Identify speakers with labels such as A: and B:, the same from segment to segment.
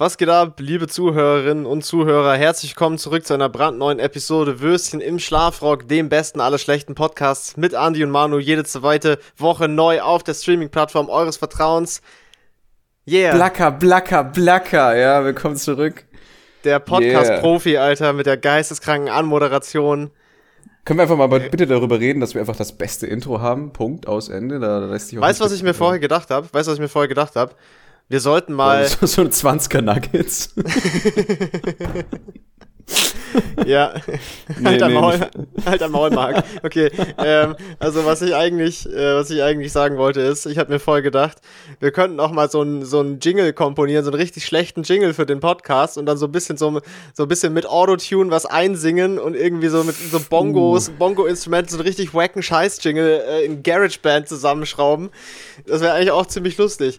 A: Was geht ab, liebe Zuhörerinnen und Zuhörer? Herzlich willkommen zurück zu einer brandneuen Episode Würstchen im Schlafrock, dem besten aller schlechten Podcasts mit Andy und Manu jede zweite Woche neu auf der Streaming-Plattform eures Vertrauens.
B: Yeah. Blacker, blacker, blacker. Ja, willkommen zurück.
A: Der Podcast-Profi, yeah. Alter, mit der geisteskranken Anmoderation.
B: Können wir einfach mal bitte darüber reden, dass wir einfach das beste Intro haben? Punkt, aus, Ende. Da lässt sich
A: weißt du, was ich mir vorher gedacht habe? Weißt du, was ich mir vorher gedacht habe? Wir sollten mal.
B: So, so 20er Nuggets.
A: ja. Nee, halt, am nee, Maul, halt am Maul, Marc. Okay. Ähm, also was ich eigentlich, äh, was ich eigentlich sagen wollte ist, ich habe mir voll gedacht, wir könnten auch mal so einen so Jingle komponieren, so einen richtig schlechten Jingle für den Podcast und dann so ein bisschen so, so ein bisschen mit Autotune was einsingen und irgendwie so mit so Bongos, uh. Bongo-Instrumenten, so einen richtig wacken Scheiß-Jingle äh, in GarageBand zusammenschrauben. Das wäre eigentlich auch ziemlich lustig.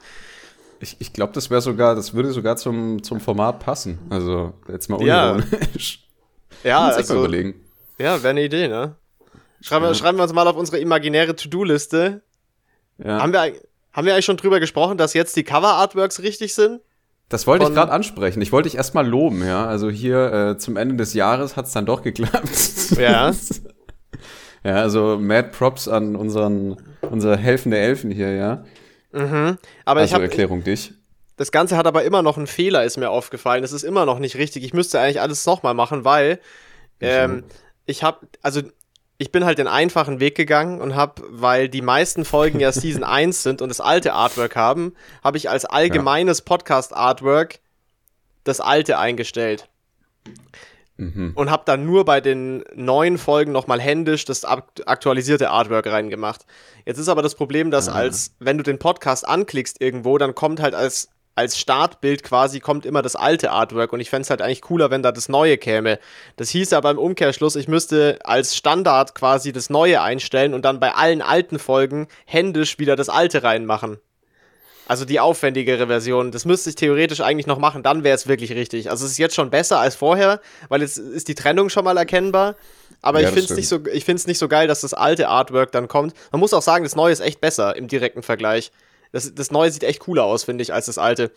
B: Ich, ich glaube, das wäre sogar, das würde sogar zum, zum Format passen. Also, jetzt mal unironisch.
A: Ja, ja also, überlegen. Ja, wäre eine Idee, ne? Schreiben, ja. schreiben wir uns mal auf unsere imaginäre To-Do-Liste. Ja. Haben, wir, haben wir eigentlich schon drüber gesprochen, dass jetzt die Cover-Artworks richtig sind?
B: Das wollte ich gerade ansprechen. Ich wollte dich erstmal loben, ja. Also hier äh, zum Ende des Jahres hat es dann doch geklappt.
A: Ja.
B: ja, also Mad Props an unseren, unsere helfende Elfen hier, ja.
A: Mhm. Aber
B: also
A: ich habe
B: Erklärung dich.
A: Das Ganze hat aber immer noch einen Fehler, ist mir aufgefallen. Es ist immer noch nicht richtig. Ich müsste eigentlich alles nochmal machen, weil ähm, ich habe, also ich bin halt den einfachen Weg gegangen und habe, weil die meisten Folgen ja Season 1 sind und das alte Artwork haben, habe ich als allgemeines ja. Podcast-Artwork das alte eingestellt. Mhm. Und habe dann nur bei den neuen Folgen nochmal händisch das aktualisierte Artwork reingemacht. Jetzt ist aber das Problem, dass ah. als, wenn du den Podcast anklickst irgendwo, dann kommt halt als, als Startbild quasi kommt immer das alte Artwork und ich fände es halt eigentlich cooler, wenn da das neue käme. Das hieß aber im Umkehrschluss, ich müsste als Standard quasi das neue einstellen und dann bei allen alten Folgen händisch wieder das alte reinmachen. Also die aufwendigere Version. Das müsste ich theoretisch eigentlich noch machen, dann wäre es wirklich richtig. Also es ist jetzt schon besser als vorher, weil jetzt ist die Trennung schon mal erkennbar. Aber ja, ich finde es nicht, so, nicht so geil, dass das alte Artwork dann kommt. Man muss auch sagen, das neue ist echt besser im direkten Vergleich. Das, das neue sieht echt cooler aus, finde ich, als das alte.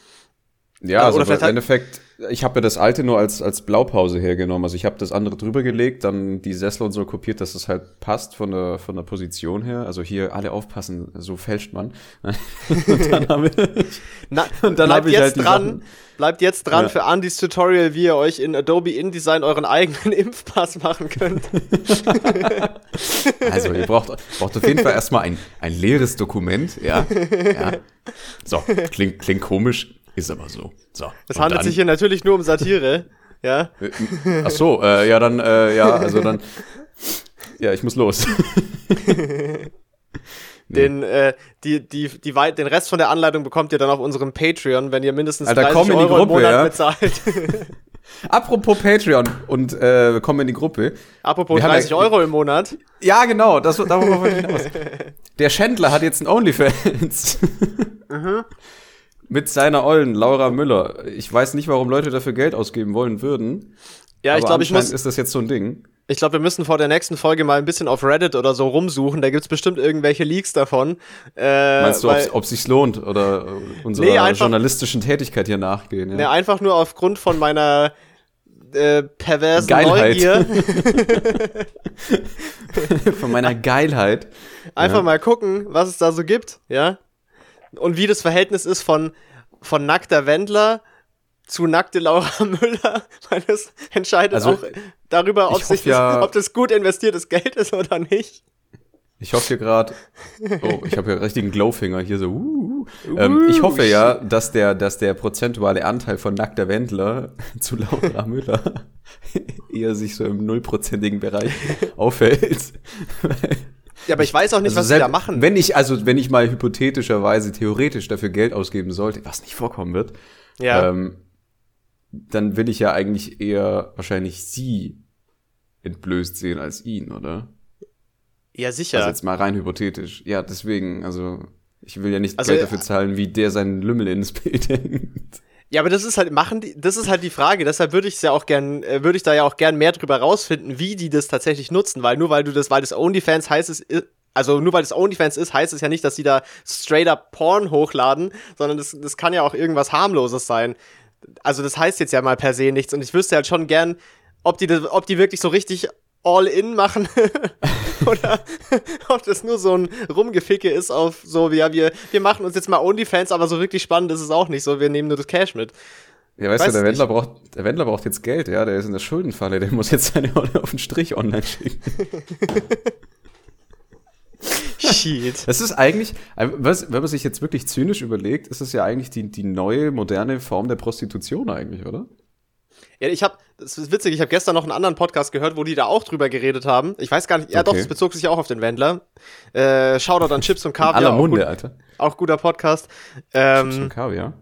B: Ja, also im Endeffekt, ich habe ja das alte nur als, als Blaupause hergenommen. Also ich habe das andere drüber gelegt, dann die Sessel und so kopiert, dass es halt passt von der, von der Position her. Also hier alle aufpassen, so fälscht man. und dann habe ich,
A: Na, und dann hab ich halt dran. Bleibt jetzt dran ja. für Andys Tutorial, wie ihr euch in Adobe InDesign euren eigenen Impfpass machen könnt.
B: also ihr braucht, braucht auf jeden Fall erstmal ein, ein leeres Dokument, ja. ja. So, klingt, klingt komisch, ist aber so. so.
A: Es handelt dann, sich hier natürlich nur um Satire. ja.
B: Ach so, äh, ja, dann, äh, ja, also dann. Ja, ich muss los.
A: Den, äh, die, die, die, den Rest von der Anleitung bekommt ihr dann auf unserem Patreon, wenn ihr mindestens Alter, 30 Euro Gruppe, im Monat ja? bezahlt.
B: Apropos Patreon und äh, kommen in die Gruppe.
A: Apropos 30 ja, Euro im Monat.
B: Ja, genau, das, darauf wollte ich hinaus. Der Schändler hat jetzt ein OnlyFans. mhm mit seiner Ollen, Laura Müller. Ich weiß nicht, warum Leute dafür Geld ausgeben wollen würden.
A: Ja, ich glaube, ich muss.
B: Ist das jetzt so ein Ding?
A: Ich glaube, wir müssen vor der nächsten Folge mal ein bisschen auf Reddit oder so rumsuchen. Da gibt's bestimmt irgendwelche Leaks davon.
B: Äh, Meinst du, ob sich's lohnt oder unserer nee, einfach, journalistischen Tätigkeit hier nachgehen?
A: Ja? Nee, einfach nur aufgrund von meiner äh, perversen Geilheit. Neugier.
B: von meiner Geilheit.
A: Einfach ja. mal gucken, was es da so gibt, ja und wie das Verhältnis ist von, von nackter Wendler zu nackte Laura Müller, weil das entscheidet also, auch darüber, ob, sich ja, ob das gut investiertes Geld ist oder nicht.
B: Ich hoffe hier gerade, oh, ich habe ja richtigen Glowfinger hier so. Uh, uh, ähm, ich hoffe ja, dass der, dass der prozentuale Anteil von nackter Wendler zu Laura Müller eher sich so im nullprozentigen Bereich aufhält.
A: Ja, aber ich weiß auch nicht, also was selbst, sie da machen.
B: Wenn ich, also wenn ich mal hypothetischerweise, theoretisch dafür Geld ausgeben sollte, was nicht vorkommen wird, ja. ähm, dann will ich ja eigentlich eher wahrscheinlich sie entblößt sehen als ihn, oder?
A: Ja, sicher.
B: Also jetzt mal rein hypothetisch. Ja, deswegen, also ich will ja nicht also, Geld dafür zahlen, wie der seinen Lümmel ins Bild hängt.
A: Ja, aber das ist halt, machen die, das ist halt die Frage. Deshalb würde ich ja auch gern, äh, würde ich da ja auch gern mehr drüber rausfinden, wie die das tatsächlich nutzen, weil nur weil du das, weil das OnlyFans heißt es, also nur weil das OnlyFans ist, heißt es ja nicht, dass die da straight up Porn hochladen, sondern das, das kann ja auch irgendwas harmloses sein. also das heißt jetzt ja mal per se nichts und ich wüsste halt schon gern, ob die, ob die wirklich so richtig all in machen oder ob das nur so ein Rumgeficke ist auf so, ja, wir, wir machen uns jetzt mal OnlyFans, aber so wirklich spannend ist es auch nicht so, wir nehmen nur das Cash mit.
B: Ja, weißt Weiß du, der Wendler, braucht, der Wendler braucht jetzt Geld, ja, der ist in der Schuldenfalle, der muss jetzt seine Rolle auf den Strich online schicken. Shit. Das ist eigentlich, was, wenn man sich jetzt wirklich zynisch überlegt, ist es ja eigentlich die, die neue, moderne Form der Prostitution eigentlich, oder?
A: Ja, ich habe, das ist witzig, ich habe gestern noch einen anderen Podcast gehört, wo die da auch drüber geredet haben. Ich weiß gar nicht, ja okay. doch, es bezog sich auch auf den Wendler. Äh, Shoutout an Chips und Kaviar.
B: In aller Munde, auch gut, Alter.
A: Auch guter Podcast. Ähm, Chips und Kaviar.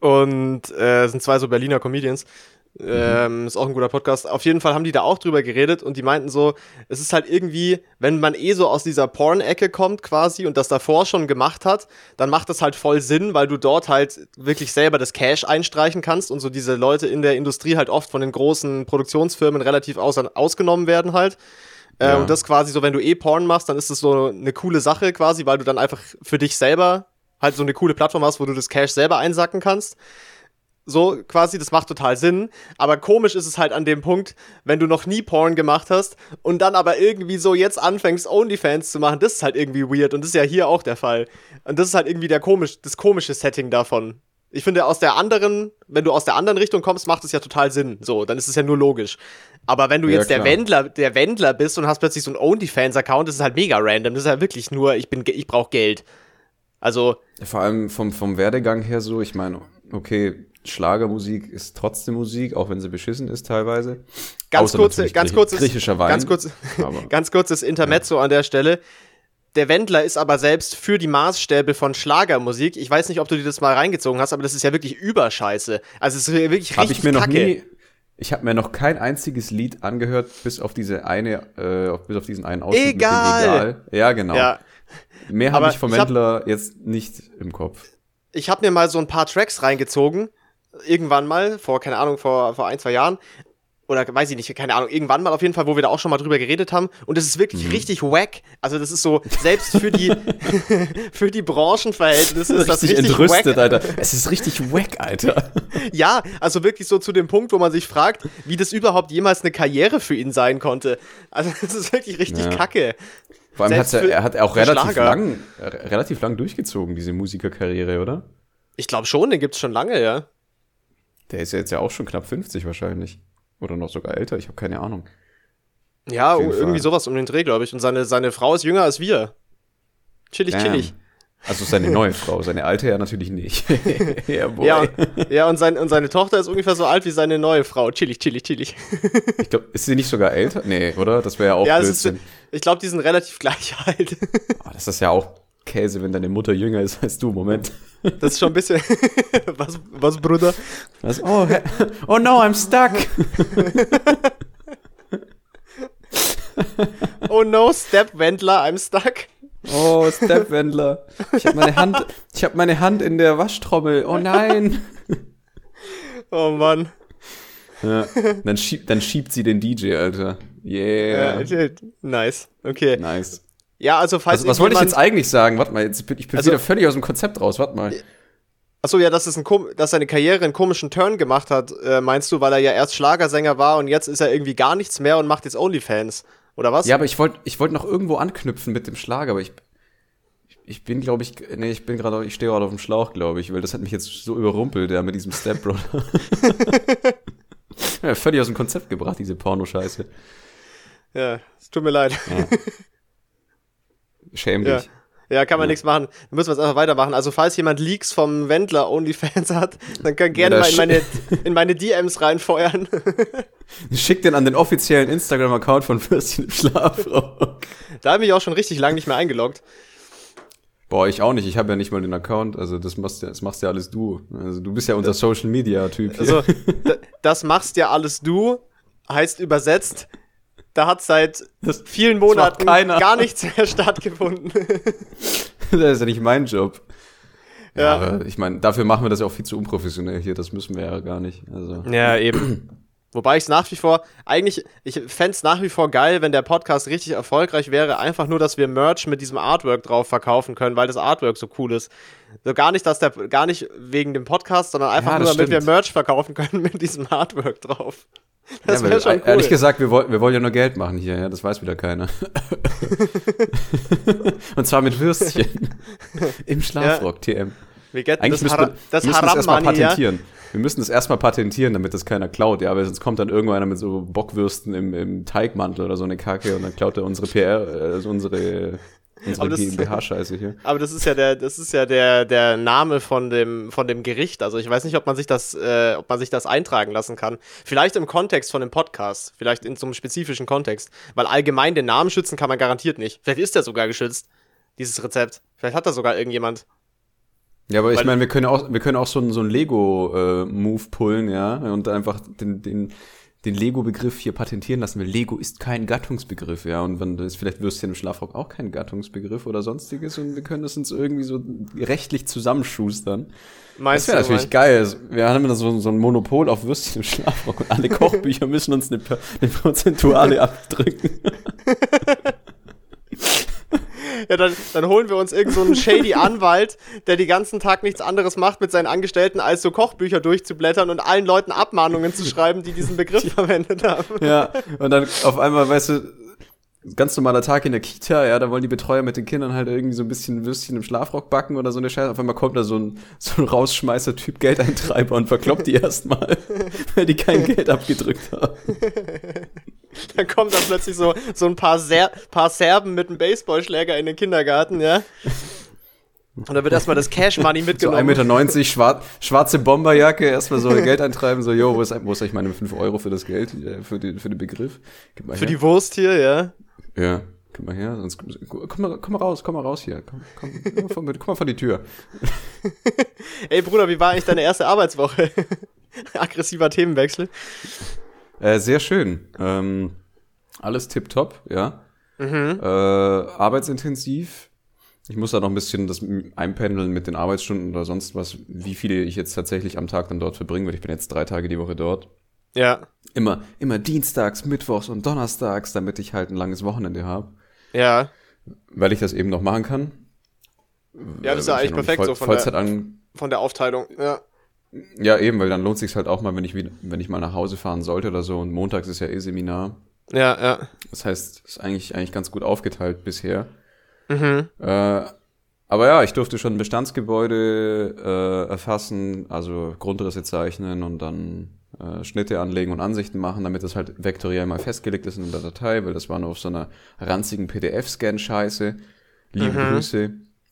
A: Und äh, sind zwei so Berliner Comedians. Ähm, ist auch ein guter Podcast. Auf jeden Fall haben die da auch drüber geredet und die meinten so, es ist halt irgendwie, wenn man eh so aus dieser Porn-Ecke kommt quasi und das davor schon gemacht hat, dann macht das halt voll Sinn, weil du dort halt wirklich selber das Cash einstreichen kannst und so diese Leute in der Industrie halt oft von den großen Produktionsfirmen relativ aus ausgenommen werden halt. Äh, ja. und das quasi so, wenn du eh Porn machst, dann ist das so eine coole Sache quasi, weil du dann einfach für dich selber halt so eine coole Plattform hast, wo du das Cash selber einsacken kannst. So quasi, das macht total Sinn. Aber komisch ist es halt an dem Punkt, wenn du noch nie Porn gemacht hast und dann aber irgendwie so jetzt anfängst, OnlyFans zu machen. Das ist halt irgendwie weird und das ist ja hier auch der Fall. Und das ist halt irgendwie der komisch, das komische Setting davon. Ich finde, aus der anderen, wenn du aus der anderen Richtung kommst, macht es ja total Sinn. So, dann ist es ja nur logisch. Aber wenn du ja, jetzt klar. der Wendler, der Wendler bist und hast plötzlich so einen OnlyFans-Account, das ist halt mega random. Das ist halt wirklich nur, ich bin, ich brauche Geld. Also.
B: Vor allem vom, vom Werdegang her so, ich meine, okay, Schlagermusik ist trotzdem Musik, auch wenn sie beschissen ist teilweise.
A: Ganz kurze, ganz kurzes,
B: griechischer Wein.
A: Ganz, kurz, ganz kurzes Intermezzo ja. an der Stelle. Der Wendler ist aber selbst für die Maßstäbe von Schlagermusik. Ich weiß nicht, ob du dir das mal reingezogen hast, aber das ist ja wirklich überscheiße. Also es ist wirklich
B: hab richtig ich mir noch Kacke. Nie, ich habe mir noch kein einziges Lied angehört, bis auf diese eine, äh, bis auf diesen einen
A: Ausschnitt. Egal. egal.
B: Ja, genau. Ja. Mehr habe ich vom Wendler hab, jetzt nicht im Kopf.
A: Ich habe mir mal so ein paar Tracks reingezogen irgendwann mal, vor, keine Ahnung, vor, vor ein, zwei Jahren, oder weiß ich nicht, keine Ahnung, irgendwann mal auf jeden Fall, wo wir da auch schon mal drüber geredet haben. Und das ist wirklich mhm. richtig wack. Also das ist so, selbst für die, für die Branchenverhältnisse ist das richtig
B: entrüstet, wack. Alter. Es ist richtig wack, Alter.
A: ja, also wirklich so zu dem Punkt, wo man sich fragt, wie das überhaupt jemals eine Karriere für ihn sein konnte. Also das ist wirklich richtig ja. kacke.
B: Vor allem hat er, er hat auch relativ lang, relativ lang durchgezogen, diese Musikerkarriere, oder?
A: Ich glaube schon, den gibt's schon lange, ja.
B: Der ist ja jetzt ja auch schon knapp 50 wahrscheinlich. Oder noch sogar älter, ich habe keine Ahnung.
A: Ja, irgendwie Fall. sowas um den Dreh, glaube ich. Und seine, seine Frau ist jünger als wir. Chillig, Damn. chillig.
B: Also seine neue Frau, seine alte ja natürlich nicht.
A: yeah, ja, und, ja und, sein, und seine Tochter ist ungefähr so alt wie seine neue Frau. Chillig, chillig, chillig.
B: ich glaube, ist sie nicht sogar älter? Nee, oder? Das wäre ja auch ja,
A: Ist, ich glaube, die sind relativ gleich alt.
B: oh, das ist ja auch Käse, wenn deine Mutter jünger ist als du. Moment.
A: Das ist schon ein bisschen. was, was, Bruder?
B: Was? Oh, oh no, I'm stuck.
A: oh no, Stepwendler, I'm stuck.
B: Oh, Stepwendler. Ich habe meine Hand, ich habe meine Hand in der Waschtrommel. Oh nein.
A: Oh Mann.
B: Ja, dann, schiebt, dann schiebt sie den DJ, Alter. Yeah.
A: Ja, nice. Okay.
B: Nice.
A: Ja, also falls
B: also, Was wollte ich jetzt eigentlich sagen? Warte mal, jetzt bin ich bin also, wieder völlig aus dem Konzept raus. Warte mal.
A: Achso, ja, dass, es ein, dass seine Karriere einen komischen Turn gemacht hat, äh, meinst du, weil er ja erst Schlagersänger war und jetzt ist er irgendwie gar nichts mehr und macht jetzt Onlyfans, oder was?
B: Ja, aber ich wollte ich wollt noch irgendwo anknüpfen mit dem Schlager, aber ich, ich bin, glaube ich, nee, ich bin gerade, ich stehe gerade auf dem Schlauch, glaube ich, weil das hat mich jetzt so überrumpelt, ja, mit diesem Stepbrother. ja, völlig aus dem Konzept gebracht, diese Pornoscheiße.
A: Ja, es tut mir leid. Ja.
B: Schäm dich.
A: Ja. Ja, kann man ja. nichts machen. Dann müssen wir jetzt einfach weitermachen. Also, falls jemand Leaks vom Wendler OnlyFans hat, dann kann gerne ja, mal in meine, in meine DMs reinfeuern.
B: Schick den an den offiziellen Instagram-Account von Fürstchen im Schlafrock.
A: Da habe ich auch schon richtig lange nicht mehr eingeloggt.
B: Boah, ich auch nicht. Ich habe ja nicht mal den Account. Also das machst, das machst ja alles du. Also du bist ja unser Social Media Typ.
A: Also das machst ja alles du heißt übersetzt, da hat seit das, vielen Monaten gar nichts mehr stattgefunden.
B: das ist ja nicht mein Job. Ja, ja ich meine, dafür machen wir das ja auch viel zu unprofessionell hier. Das müssen wir ja gar nicht. Also.
A: Ja, eben. Wobei ich es nach wie vor, eigentlich, ich fände es nach wie vor geil, wenn der Podcast richtig erfolgreich wäre, einfach nur, dass wir Merch mit diesem Artwork drauf verkaufen können, weil das Artwork so cool ist. So gar nicht, dass der, gar nicht wegen dem Podcast, sondern einfach
B: Ja,
A: nur, damit wir
B: stimmt.
A: Merch verkaufen können mit diesem Artwork drauf. Das
B: ja,
A: wäre schon cool.
B: Ehrlich gesagt, wir, wollen wir wollen ja nur Geld machen hier, ja, das weiß wieder keiner. Und zwar mit Würstchen. Im Schlafrock, TM.
A: wir getten
B: Eigentlich
A: das,
B: müssen wir,
A: das
B: müssen das erstmal
A: ja.
B: patentieren. Wir müssen das erstmal patentieren, damit das keiner klaut, ja, weil sonst kommt dann irgendeiner mit so Bockwürsten im, im Teigmantel oder so eine Kacke und dann klaut er unsere PR, äh, also unsere, unsere
A: Aber das-
B: GmbH-Scheiße hier.
A: Aber das ist ja der, das ist ja der, der Name von dem, von dem Gericht. Also ich weiß nicht, ob man sich das, äh, ob man sich das eintragen lassen kann. Vielleicht im Kontext von dem Podcast, vielleicht in so einem spezifischen Kontext. Weil allgemein den Namen schützen kann man garantiert nicht. Vielleicht ist der sogar geschützt, dieses Rezept. Vielleicht hat da sogar irgendjemand.
B: Ja, aber ich meine, wir können auch, wir können auch so, einen- so einen Lego-Move pullen, ja, und einfach den, den, den Lego-Begriff hier patentieren lassen, weil Lego ist kein Gattungsbegriff, ja, und wenn das ist vielleicht Würstchen im Schlafrock auch kein Gattungsbegriff oder sonstiges und wir können das uns irgendwie so rechtlich zusammenschustern. Das
A: Meinst
B: wäre
A: du?
B: natürlich geil. Also, Wir haben da so, so ein Monopol auf Würstchen im Schlafrock und alle Kochbücher müssen uns eine, eine Prozentuale abdrücken.
A: Ja, dann, dann holen wir uns irgend so shady Anwalt, der die ganzen Tag nichts anderes macht mit seinen Angestellten, als so Kochbücher durchzublättern und allen Leuten Abmahnungen zu schreiben, die diesen Begriff verwendet haben.
B: Ja, und dann auf einmal, weißt du, ganz normaler Tag in der Kita, ja, da wollen die Betreuer mit den Kindern halt irgendwie so ein bisschen Würstchen im Schlafrock backen oder so eine Scheiße. Auf einmal kommt da so ein, so ein Rausschmeißer-Typ Geldeintreiber und verkloppt die erstmal, weil die kein Geld abgedrückt haben.
A: Dann kommen dann plötzlich so, so ein paar, Ser paar Serben mit einem Baseballschläger in den Kindergarten, ja. Und dann wird erstmal das Cash Money
B: So
A: mitgenommen.
B: 1,90 Meter, schwar schwarze Bomberjacke, erstmal so Geld eintreiben, so, yo, wo ist, wo ist eigentlich meine 5 Euro für das Geld, äh, für, die, für den Begriff?
A: Für
B: her.
A: die Wurst hier, ja.
B: Ja, komm mal her, sonst, komm mal, komm mal raus, komm mal raus hier, komm, komm, komm, mal vor, komm mal vor die Tür.
A: Ey Bruder, wie war eigentlich deine erste Arbeitswoche? Aggressiver Themenwechsel.
B: Äh, sehr schön. Ähm, alles tipptopp, ja.
A: Mhm.
B: Äh, arbeitsintensiv. Ich muss da noch ein bisschen das einpendeln mit den Arbeitsstunden oder sonst was, wie viele ich jetzt tatsächlich am Tag dann dort verbringe, weil ich bin jetzt drei Tage die Woche dort.
A: Ja.
B: Immer, immer dienstags, mittwochs und donnerstags, damit ich halt ein langes Wochenende habe.
A: Ja.
B: Weil ich das eben noch machen kann.
A: Ja, das ist ja eigentlich perfekt
B: Voll,
A: so von der,
B: an,
A: von der Aufteilung. Ja.
B: Ja, eben, weil dann lohnt sich halt auch mal, wenn ich wieder, wenn ich mal nach Hause fahren sollte oder so. Und montags ist ja eh Seminar.
A: Ja, ja.
B: Das heißt, ist eigentlich, eigentlich ganz gut aufgeteilt bisher.
A: Mhm.
B: Äh, aber ja, ich durfte schon Bestandsgebäude äh, erfassen, also Grundrisse zeichnen und dann äh, Schnitte anlegen und Ansichten machen, damit das halt vektoriell mal festgelegt ist in der Datei, weil das war nur auf so einer ranzigen PDF-Scan-Scheiße. Liebe
A: Mhm.
B: Grüße.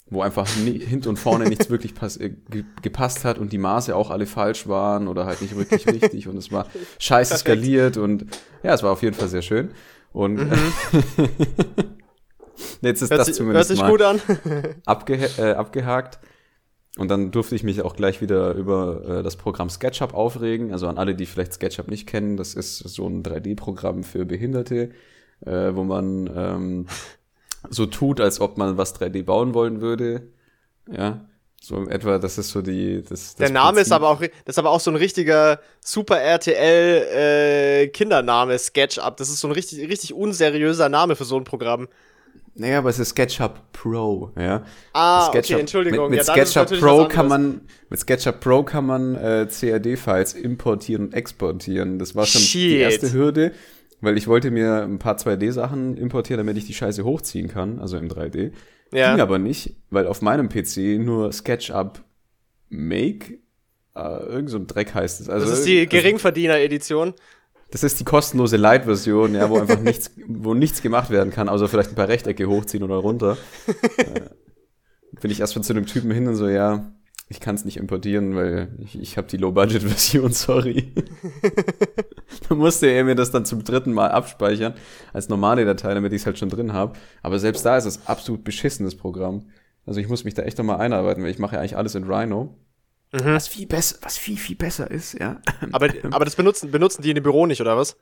B: Wo einfach hinten und vorne nichts wirklich äh, ge gepasst hat und die Maße auch alle falsch waren oder halt nicht wirklich richtig und es war scheiße
A: Perfekt.
B: skaliert und ja, es war auf jeden Fall sehr schön. Und jetzt ist
A: Hört,
B: das
A: sich, hört
B: zumindest
A: sich
B: mal
A: gut an.
B: abge äh, abgehakt. Und dann durfte ich mich auch gleich wieder über äh, das Programm SketchUp aufregen. Also an alle, die vielleicht SketchUp nicht kennen, das ist so ein 3D-Programm für Behinderte, äh, wo man ähm, so tut, als ob man was 3D bauen wollen würde. Ja, so in etwa, das ist so die. Das, das
A: Der Name ist
B: Prinzip.
A: aber auch, das ist aber auch so ein richtiger Super RTL äh, Kindername SketchUp. Das ist so ein richtig, richtig unseriöser Name für so ein Programm.
B: Naja, aber es ist SketchUp Pro, ja.
A: Ah,
B: SketchUp-
A: okay, Entschuldigung.
B: Mit, mit
A: ja, ist
B: SketchUp Pro kann man, mit SketchUp Pro kann man äh, CAD-Files importieren und exportieren. Das war schon die
A: Shit.
B: erste Hürde, weil ich wollte mir ein paar 2D-Sachen importieren, damit ich die Scheiße hochziehen kann, also im 3D.
A: Ja.
B: Ging aber nicht, weil auf meinem PC nur SketchUp Make, äh, irgend so ein Dreck heißt es. Also,
A: Das ist die
B: also,
A: Geringverdiener-Edition.
B: das ist die kostenlose Light-Version, ja, wo einfach nichts, wo nichts gemacht werden kann, außer vielleicht ein paar Rechtecke hochziehen oder runter. äh, bin ich erstmal zu dem Typen hin und so, ja, ich kann es nicht importieren, weil ich, ich habe die Low-Budget-Version, sorry. dann musste er mir das dann zum dritten Mal abspeichern als normale Datei, damit ich es halt schon drin habe. Aber selbst da ist es absolut beschissenes Programm. Also ich muss mich da echt nochmal einarbeiten, weil ich mache ja eigentlich alles in Rhino. Was viel besser, was viel, viel besser ist, ja.
A: Aber, aber das benutzen, benutzen die in dem Büro nicht, oder was?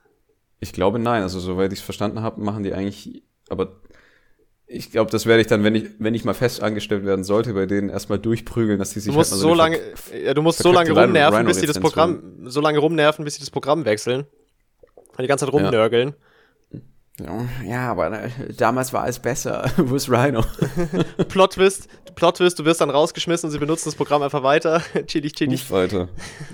B: Ich glaube nein, also soweit ich es verstanden habe, machen die eigentlich, aber ich glaube, das werde ich dann, wenn ich, wenn ich mal fest angestellt werden sollte, bei denen erstmal durchprügeln, dass die sich
A: Du musst
B: halt
A: so
B: eine
A: lange, ja, du musst so lange rumnerven, bis sie das Programm, so lange rumnerven, bis sie das Programm wechseln. Die ganze Zeit rumnörgeln. Ja.
B: Ja, aber ne, damals war es besser. Wo ist Rhino?
A: Plot Twist, Plot Twist, du wirst dann rausgeschmissen und sie benutzen das Programm einfach weiter. chillig, chillig.
B: Nicht weiter.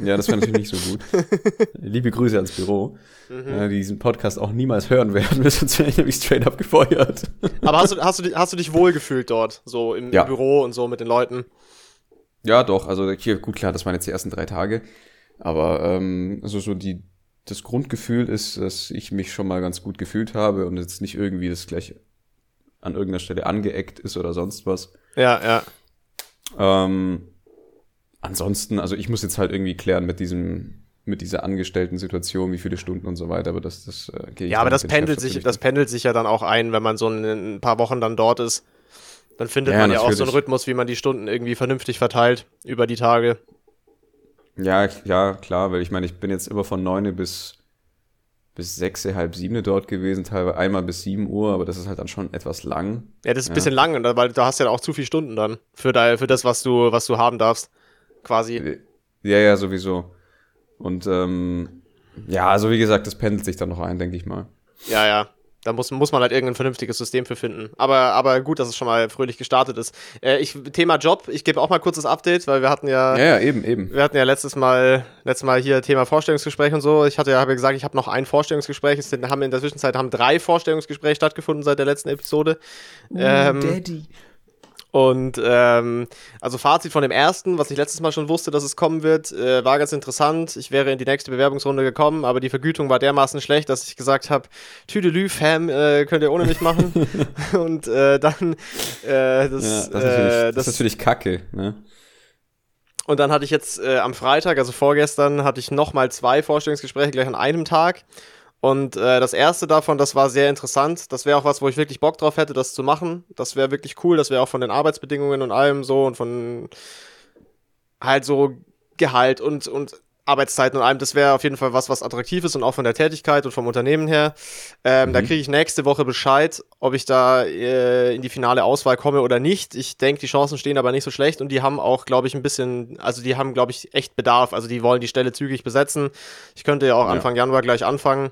B: Ja, das wäre natürlich nicht so gut. Liebe Grüße ans Büro, mhm. äh, die diesen Podcast auch niemals hören werden, sonst wäre ich nämlich straight up gefeuert.
A: aber hast du, hast, du, hast du dich wohlgefühlt dort, so im, ja. Büro und so mit den Leuten?
B: Ja, doch. Also hier, gut, klar, das waren jetzt die ersten drei Tage. Aber ähm, also so die das Grundgefühl ist, dass ich mich schon mal ganz gut gefühlt habe und jetzt nicht irgendwie das gleich an irgendeiner Stelle angeeckt ist oder sonst was.
A: Ja, ja.
B: Ähm, ansonsten, also ich muss jetzt halt irgendwie klären mit diesem, mit dieser angestellten Situation, wie viele Stunden und so weiter, aber das, das
A: äh, gehe ich Ja, aber das pendelt sich, das pendelt sich ja dann auch ein, wenn man so ein, ein paar Wochen dann dort ist. Dann findet ja, man ja auch so einen Rhythmus, wie man die Stunden irgendwie vernünftig verteilt über die Tage.
B: Ja, ja, klar, weil ich meine, ich bin jetzt immer von neun bis, bis sechs, halb sieben dort gewesen, teilweise einmal bis sieben Uhr, aber das ist halt dann schon etwas lang.
A: Ja, das ist ein ja. bisschen lang, weil du hast ja auch zu viele Stunden dann für, dein, für das, was du, was du haben darfst, quasi.
B: Ja, ja, sowieso. Und ähm, ja, also wie gesagt, das pendelt sich dann noch ein, denke ich mal.
A: Ja, ja. Da muss, muss man halt irgendein vernünftiges System für finden. Aber, aber gut, dass es schon mal fröhlich gestartet ist. Äh, ich, Thema Job, ich gebe auch mal kurz das Update, weil wir hatten ja.
B: Ja, ja, eben, eben.
A: Wir hatten ja letztes Mal, letztes Mal hier Thema Vorstellungsgespräch und so. Ich hatte ja, habe ja gesagt, ich habe noch ein Vorstellungsgespräch. Es haben in der Zwischenzeit haben drei Vorstellungsgespräche stattgefunden seit der letzten Episode.
B: Oh, ähm, Daddy.
A: Und ähm, also Fazit von dem ersten, was ich letztes Mal schon wusste, dass es kommen wird, äh, war ganz interessant. Ich wäre in die nächste Bewerbungsrunde gekommen, aber die Vergütung war dermaßen schlecht, dass ich gesagt habe, Tüdelü, Fam, äh, könnt ihr ohne mich machen. und äh, dann äh, das, ja, das, ist
B: äh, das, ist natürlich Kacke, ne?
A: Und dann hatte ich jetzt äh, am Freitag, also vorgestern, hatte ich nochmal zwei Vorstellungsgespräche gleich an einem Tag. Und äh, das erste davon, das war sehr interessant. Das wäre auch was, wo ich wirklich Bock drauf hätte, das zu machen. Das wäre wirklich cool. Das wäre auch von den Arbeitsbedingungen und allem so und von halt so Gehalt und, und Arbeitszeiten und allem. Das wäre auf jeden Fall was, was attraktiv ist und auch von der Tätigkeit und vom Unternehmen her. Ähm, mhm. Da kriege ich nächste Woche Bescheid, ob ich da äh, in die finale Auswahl komme oder nicht. Ich denke, die Chancen stehen aber nicht so schlecht und die haben auch, glaube ich, ein bisschen, also die haben, glaube ich, echt Bedarf. Also die wollen die Stelle zügig besetzen. Ich könnte ja auch ja. Anfang Januar gleich anfangen.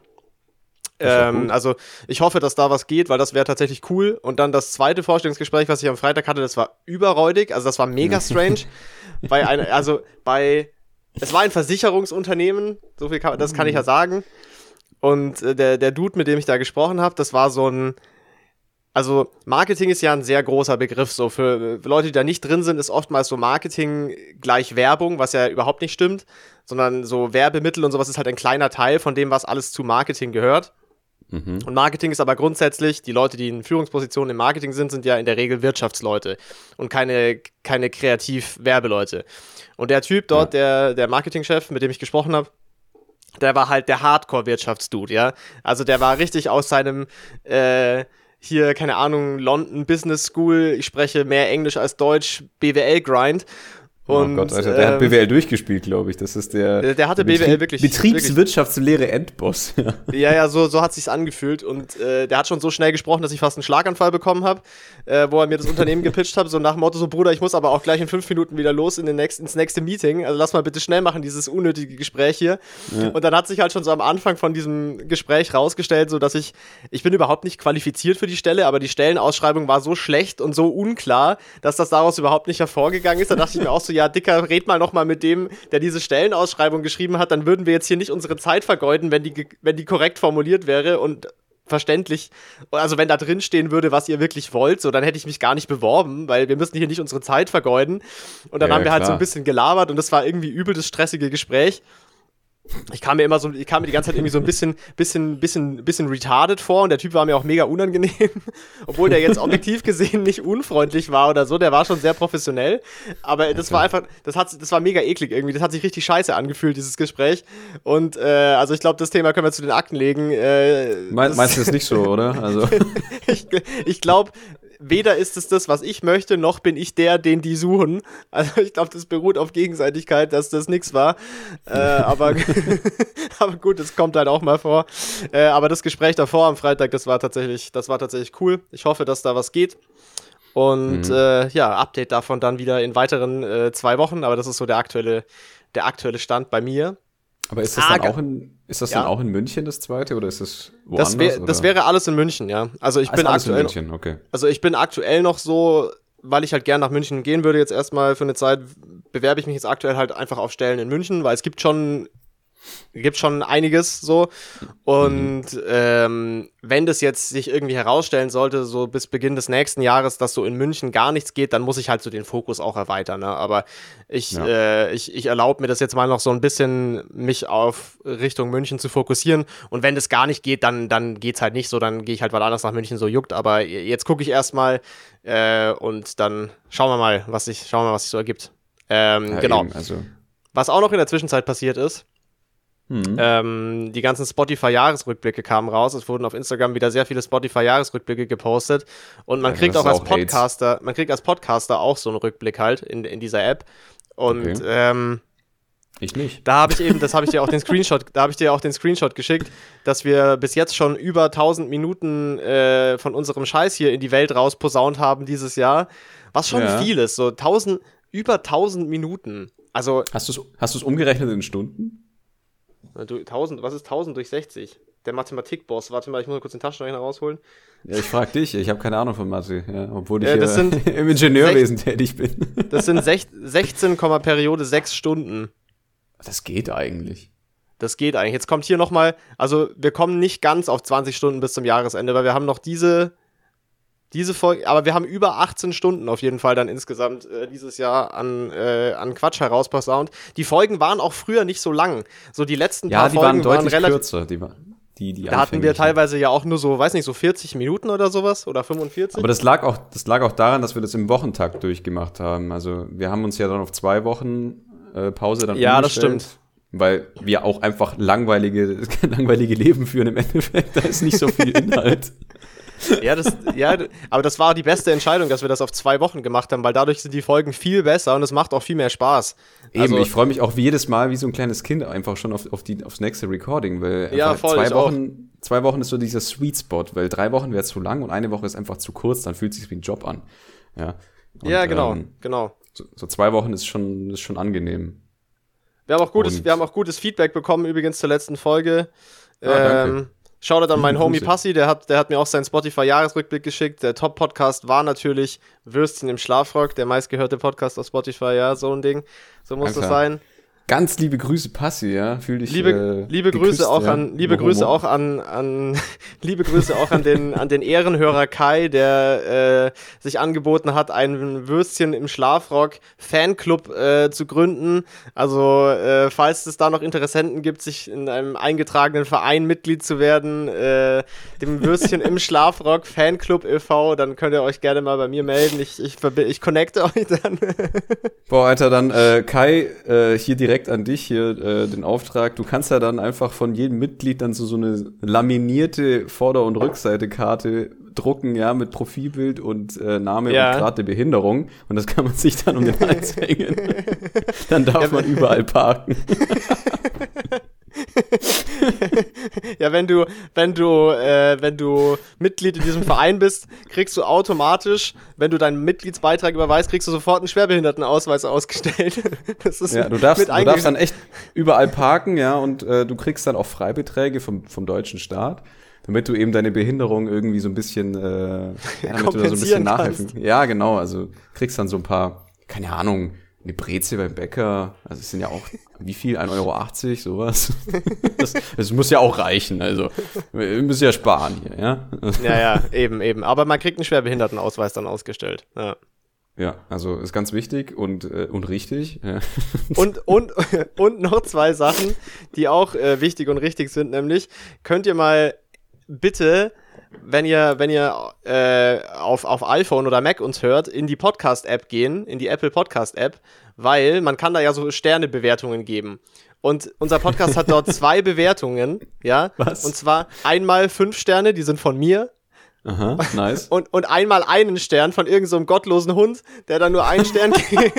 A: Ähm, also ich hoffe, dass da was geht, weil das wäre tatsächlich cool. Und dann das zweite Vorstellungsgespräch, was ich am Freitag hatte, das war überräudig, also das war mega strange. bei einer, also bei, es war ein Versicherungsunternehmen, so viel kann, das kann ich ja sagen. Und äh, der, der Dude, mit dem ich da gesprochen habe, das war so ein, also Marketing ist ja ein sehr großer Begriff. So für, für Leute, die da nicht drin sind, ist oftmals so Marketing gleich Werbung, was ja überhaupt nicht stimmt, sondern so Werbemittel und sowas ist halt ein kleiner Teil von dem, was alles zu Marketing gehört. Mhm. Und Marketing ist aber grundsätzlich, die Leute, die in Führungspositionen im Marketing sind, sind ja in der Regel Wirtschaftsleute und keine, keine Kreativ-Werbeleute. Und der Typ dort, ja. der, der Marketingchef, mit dem ich gesprochen habe, der war halt der Hardcore-Wirtschaftsdude, ja. Also der war richtig aus seinem äh, hier, keine Ahnung, London Business School, ich spreche mehr Englisch als Deutsch, BWL-Grind und,
B: oh Gott, Alter, der ähm, hat BWL durchgespielt, glaube ich. Das ist der.
A: Der, hatte BWL Betrieb, wirklich.
B: Betriebswirtschaftslehre Endboss.
A: Ja, ja, ja, so, so hat sich's angefühlt. Und äh, der hat schon so schnell gesprochen, dass ich fast einen Schlaganfall bekommen habe, äh, wo er mir das Unternehmen gepitcht hat. So nach dem Motto: So, Bruder, ich muss aber auch gleich in fünf Minuten wieder los in den nächsten, ins nächste Meeting. Also lass mal bitte schnell machen, dieses unnötige Gespräch hier. Ja. Und dann hat sich halt schon so am Anfang von diesem Gespräch rausgestellt, so dass ich, ich bin überhaupt nicht qualifiziert für die Stelle, aber die Stellenausschreibung war so schlecht und so unklar, dass das daraus überhaupt nicht hervorgegangen ist. Da dachte ich mir auch so, ja, Dicker, red mal noch mal mit dem, der diese Stellenausschreibung geschrieben hat, dann würden wir jetzt hier nicht unsere Zeit vergeuden, wenn die, wenn die korrekt formuliert wäre und verständlich, also wenn da drin stehen würde, was ihr wirklich wollt, so dann hätte ich mich gar nicht beworben, weil wir müssen hier nicht unsere Zeit vergeuden. Und dann ja, haben wir klar. halt so ein bisschen gelabert und das war irgendwie übel das stressige Gespräch ich kam mir immer so, ich kam mir die ganze Zeit irgendwie so ein bisschen, bisschen, bisschen, bisschen retarded vor und der Typ war mir auch mega unangenehm, obwohl der jetzt objektiv gesehen nicht unfreundlich war oder so, der war schon sehr professionell, aber das war einfach, das hat, das war mega eklig irgendwie, das hat sich richtig scheiße angefühlt, dieses Gespräch und äh, also ich glaube, das Thema können wir zu den Akten legen. Äh,
B: Me meinst du das nicht so, oder? Also.
A: ich ich glaube, weder ist es das, was ich möchte, noch bin ich der, den die suchen. Also ich glaube, das beruht auf Gegenseitigkeit, dass das nichts war. Äh, aber, aber gut, es kommt halt auch mal vor. Äh, aber das Gespräch davor am Freitag, das war tatsächlich, das war tatsächlich cool. Ich hoffe, dass da was geht. Und mhm. äh, ja, Update davon dann wieder in weiteren äh, zwei Wochen, aber das ist so der aktuelle, der aktuelle Stand bei mir.
B: Aber ist das
A: Ah,
B: dann auch in, ist das
A: Ja.
B: dann auch in München das zweite oder ist das woanders?
A: Das, wär, das wäre alles in München, ja. Also ich
B: ist
A: bin
B: alles in
A: aktuell,
B: München, okay.
A: also ich bin aktuell noch so, weil ich halt gern nach München gehen würde jetzt erstmal für eine Zeit, bewerbe ich mich jetzt aktuell halt einfach auf Stellen in München, weil es gibt schon gibt schon einiges so und ähm, wenn das jetzt sich irgendwie herausstellen sollte, so bis Beginn des nächsten Jahres, dass so in München gar nichts geht, dann muss ich halt so den Fokus auch erweitern. Ne? Aber ich,
B: Ja.
A: äh, ich, ich erlaube mir das jetzt mal noch so ein bisschen, mich auf Richtung München zu fokussieren. Und wenn das gar nicht geht, dann, dann geht's halt nicht so, dann gehe ich halt was anderes nach München, so juckt. Aber jetzt gucke ich erstmal äh, und dann schauen wir mal, was sich, schauen wir mal, was sich so ergibt. Ähm,
B: Ja,
A: genau.
B: Eben, also,
A: Was auch noch in der Zwischenzeit passiert ist,
B: hm.
A: ähm, die ganzen Spotify-Jahresrückblicke kamen raus. Es wurden auf Instagram wieder sehr viele Spotify-Jahresrückblicke gepostet. Und man
B: Ja,
A: kriegt auch als
B: auch.
A: Podcaster, man kriegt als Podcaster auch so einen Rückblick halt in, in dieser App. Und
B: Okay.
A: ähm,
B: ich nicht.
A: da habe ich eben, das habe ich dir auch den Screenshot, da habe ich dir auch den Screenshot geschickt, dass wir bis jetzt schon über 1000 Minuten äh, von unserem Scheiß hier in die Welt rausposaunt haben dieses Jahr. Was schon
B: Ja.
A: viel ist, so 1000, über 1000 Minuten. Also,
B: Hast du es hast du's umgerechnet in Stunden?
A: Du, 1000, was ist 1000 durch 60? Der Mathematikboss, warte mal, ich muss mal kurz den Taschenrechner rausholen.
B: Ja, ich frag dich, ich habe keine Ahnung von Mathe, ja, obwohl ich
A: Äh, das
B: äh,
A: sind
B: im Ingenieurwesen tätig bin.
A: Das sind sech, 16, Komma Periode 6 Stunden.
B: Das geht eigentlich.
A: Das geht eigentlich. Jetzt kommt hier nochmal, also wir kommen nicht ganz auf 20 Stunden bis zum Jahresende, weil wir haben noch diese, diese Folge, aber wir haben über 18 Stunden auf jeden Fall dann insgesamt äh, dieses Jahr an, äh, an Quatsch herausposaunt. Die Folgen waren auch früher nicht so lang. So die letzten
B: Ja,
A: paar
B: die waren
A: Folgen
B: deutlich
A: relativ.
B: kürzer. Die, war- die, die
A: Da hatten wir teilweise ja auch nur so, weiß nicht, so 40 Minuten oder sowas oder 45.
B: Aber das lag, auch, das lag auch daran, dass wir das im Wochentakt durchgemacht haben. Also wir haben uns ja dann auf zwei Wochen äh, Pause dann
A: Ja, das stimmt.
B: Weil wir auch einfach langweilige, langweilige Leben führen im Endeffekt. Da ist nicht so viel Inhalt.
A: Ja, das, ja, aber das war die beste Entscheidung, dass wir das auf zwei Wochen gemacht haben, weil dadurch sind die Folgen viel besser und es macht auch viel mehr Spaß.
B: Eben,
A: Also-
B: ich freue mich auch wie jedes Mal wie so ein kleines Kind einfach schon auf, auf die, aufs nächste Recording, weil
A: Ja, voll,
B: zwei
A: auch.
B: Wochen, zwei Wochen ist so dieser Sweet Spot, weil drei Wochen wäre zu lang und eine Woche ist einfach zu kurz, dann fühlt es sich wie ein Job an. Ja, Und,
A: ja, genau,
B: ähm,
A: genau.
B: so, so zwei Wochen ist schon, ist schon angenehm.
A: Wir haben auch gutes,
B: und-
A: wir haben auch gutes Feedback bekommen übrigens zur letzten Folge.
B: Ah, danke.
A: Shoutout an meinen Homie. Passi, der hat, der hat mir auch seinen Spotify-Jahresrückblick geschickt. Der Top-Podcast war natürlich Würstchen im Schlafrock, der meistgehörte Podcast auf Spotify, ja, so ein Ding. So muss
B: Danke.
A: das sein.
B: Ganz liebe Grüße, Passi, ja. Fühl dich
A: Liebe,
B: äh,
A: liebe
B: geküsst,
A: Grüße auch
B: ja.
A: an, liebe. Grüße auch an, an, liebe Grüße auch an den, an den Ehrenhörer Kai, der äh, sich angeboten hat, einen Würstchen im Schlafrock Fanclub äh, zu gründen. Also, äh, falls es da noch Interessenten gibt, sich in einem eingetragenen Verein Mitglied zu werden, äh, dem Würstchen im Schlafrock Fanclub e.V., dann könnt ihr euch gerne mal bei mir melden. Ich, ich, ich connecte euch dann.
B: Boah, Alter, dann äh, Kai, äh, hier direkt an dich hier äh, den Auftrag. Du kannst ja dann einfach von jedem Mitglied dann so, so eine laminierte Vorder- und Rückseite-Karte drucken, ja, mit Profilbild und äh, Name
A: Ja.
B: und Grad der Behinderung. Und das kann man sich dann um den Hals hängen. dann darf
A: Ja,
B: man überall parken.
A: Ja, wenn du, wenn du, äh, wenn du Mitglied in diesem Verein bist, kriegst du automatisch, wenn du deinen Mitgliedsbeitrag überweist, kriegst du sofort einen Schwerbehindertenausweis ausgestellt. Das ist
B: Ja, du darfst, du darfst dann echt überall parken, ja, und äh, du kriegst dann auch Freibeträge vom, vom deutschen Staat, damit du eben deine Behinderung irgendwie so ein bisschen, äh, ja, damit du da so ein bisschen nachhelfen. Ja, genau, also kriegst dann so ein paar, keine Ahnung, eine Breze beim Bäcker, also es sind ja auch, wie viel, 1,80 Euro, sowas. Das, das muss ja auch reichen, also wir müssen ja sparen hier, ja.
A: Ja, ja, eben, eben. Aber man kriegt einen Schwerbehindertenausweis dann ausgestellt. Ja.
B: Ja, also ist ganz wichtig und, äh, und richtig. Ja.
A: Und, und, und noch zwei Sachen, die auch äh, wichtig und richtig sind, nämlich könnt ihr mal bitte, wenn ihr, wenn ihr äh, auf, auf iPhone oder Mac uns hört, in die Podcast-App gehen, in die Apple Podcast-App, weil man kann da ja so Sternebewertungen geben. Und unser Podcast hat dort zwei Bewertungen, ja.
B: Was?
A: Und zwar einmal fünf Sterne, die sind von mir,
B: Aha, nice.
A: und, und einmal einen Stern von irgendeinem so gottlosen Hund, der dann nur einen Stern ge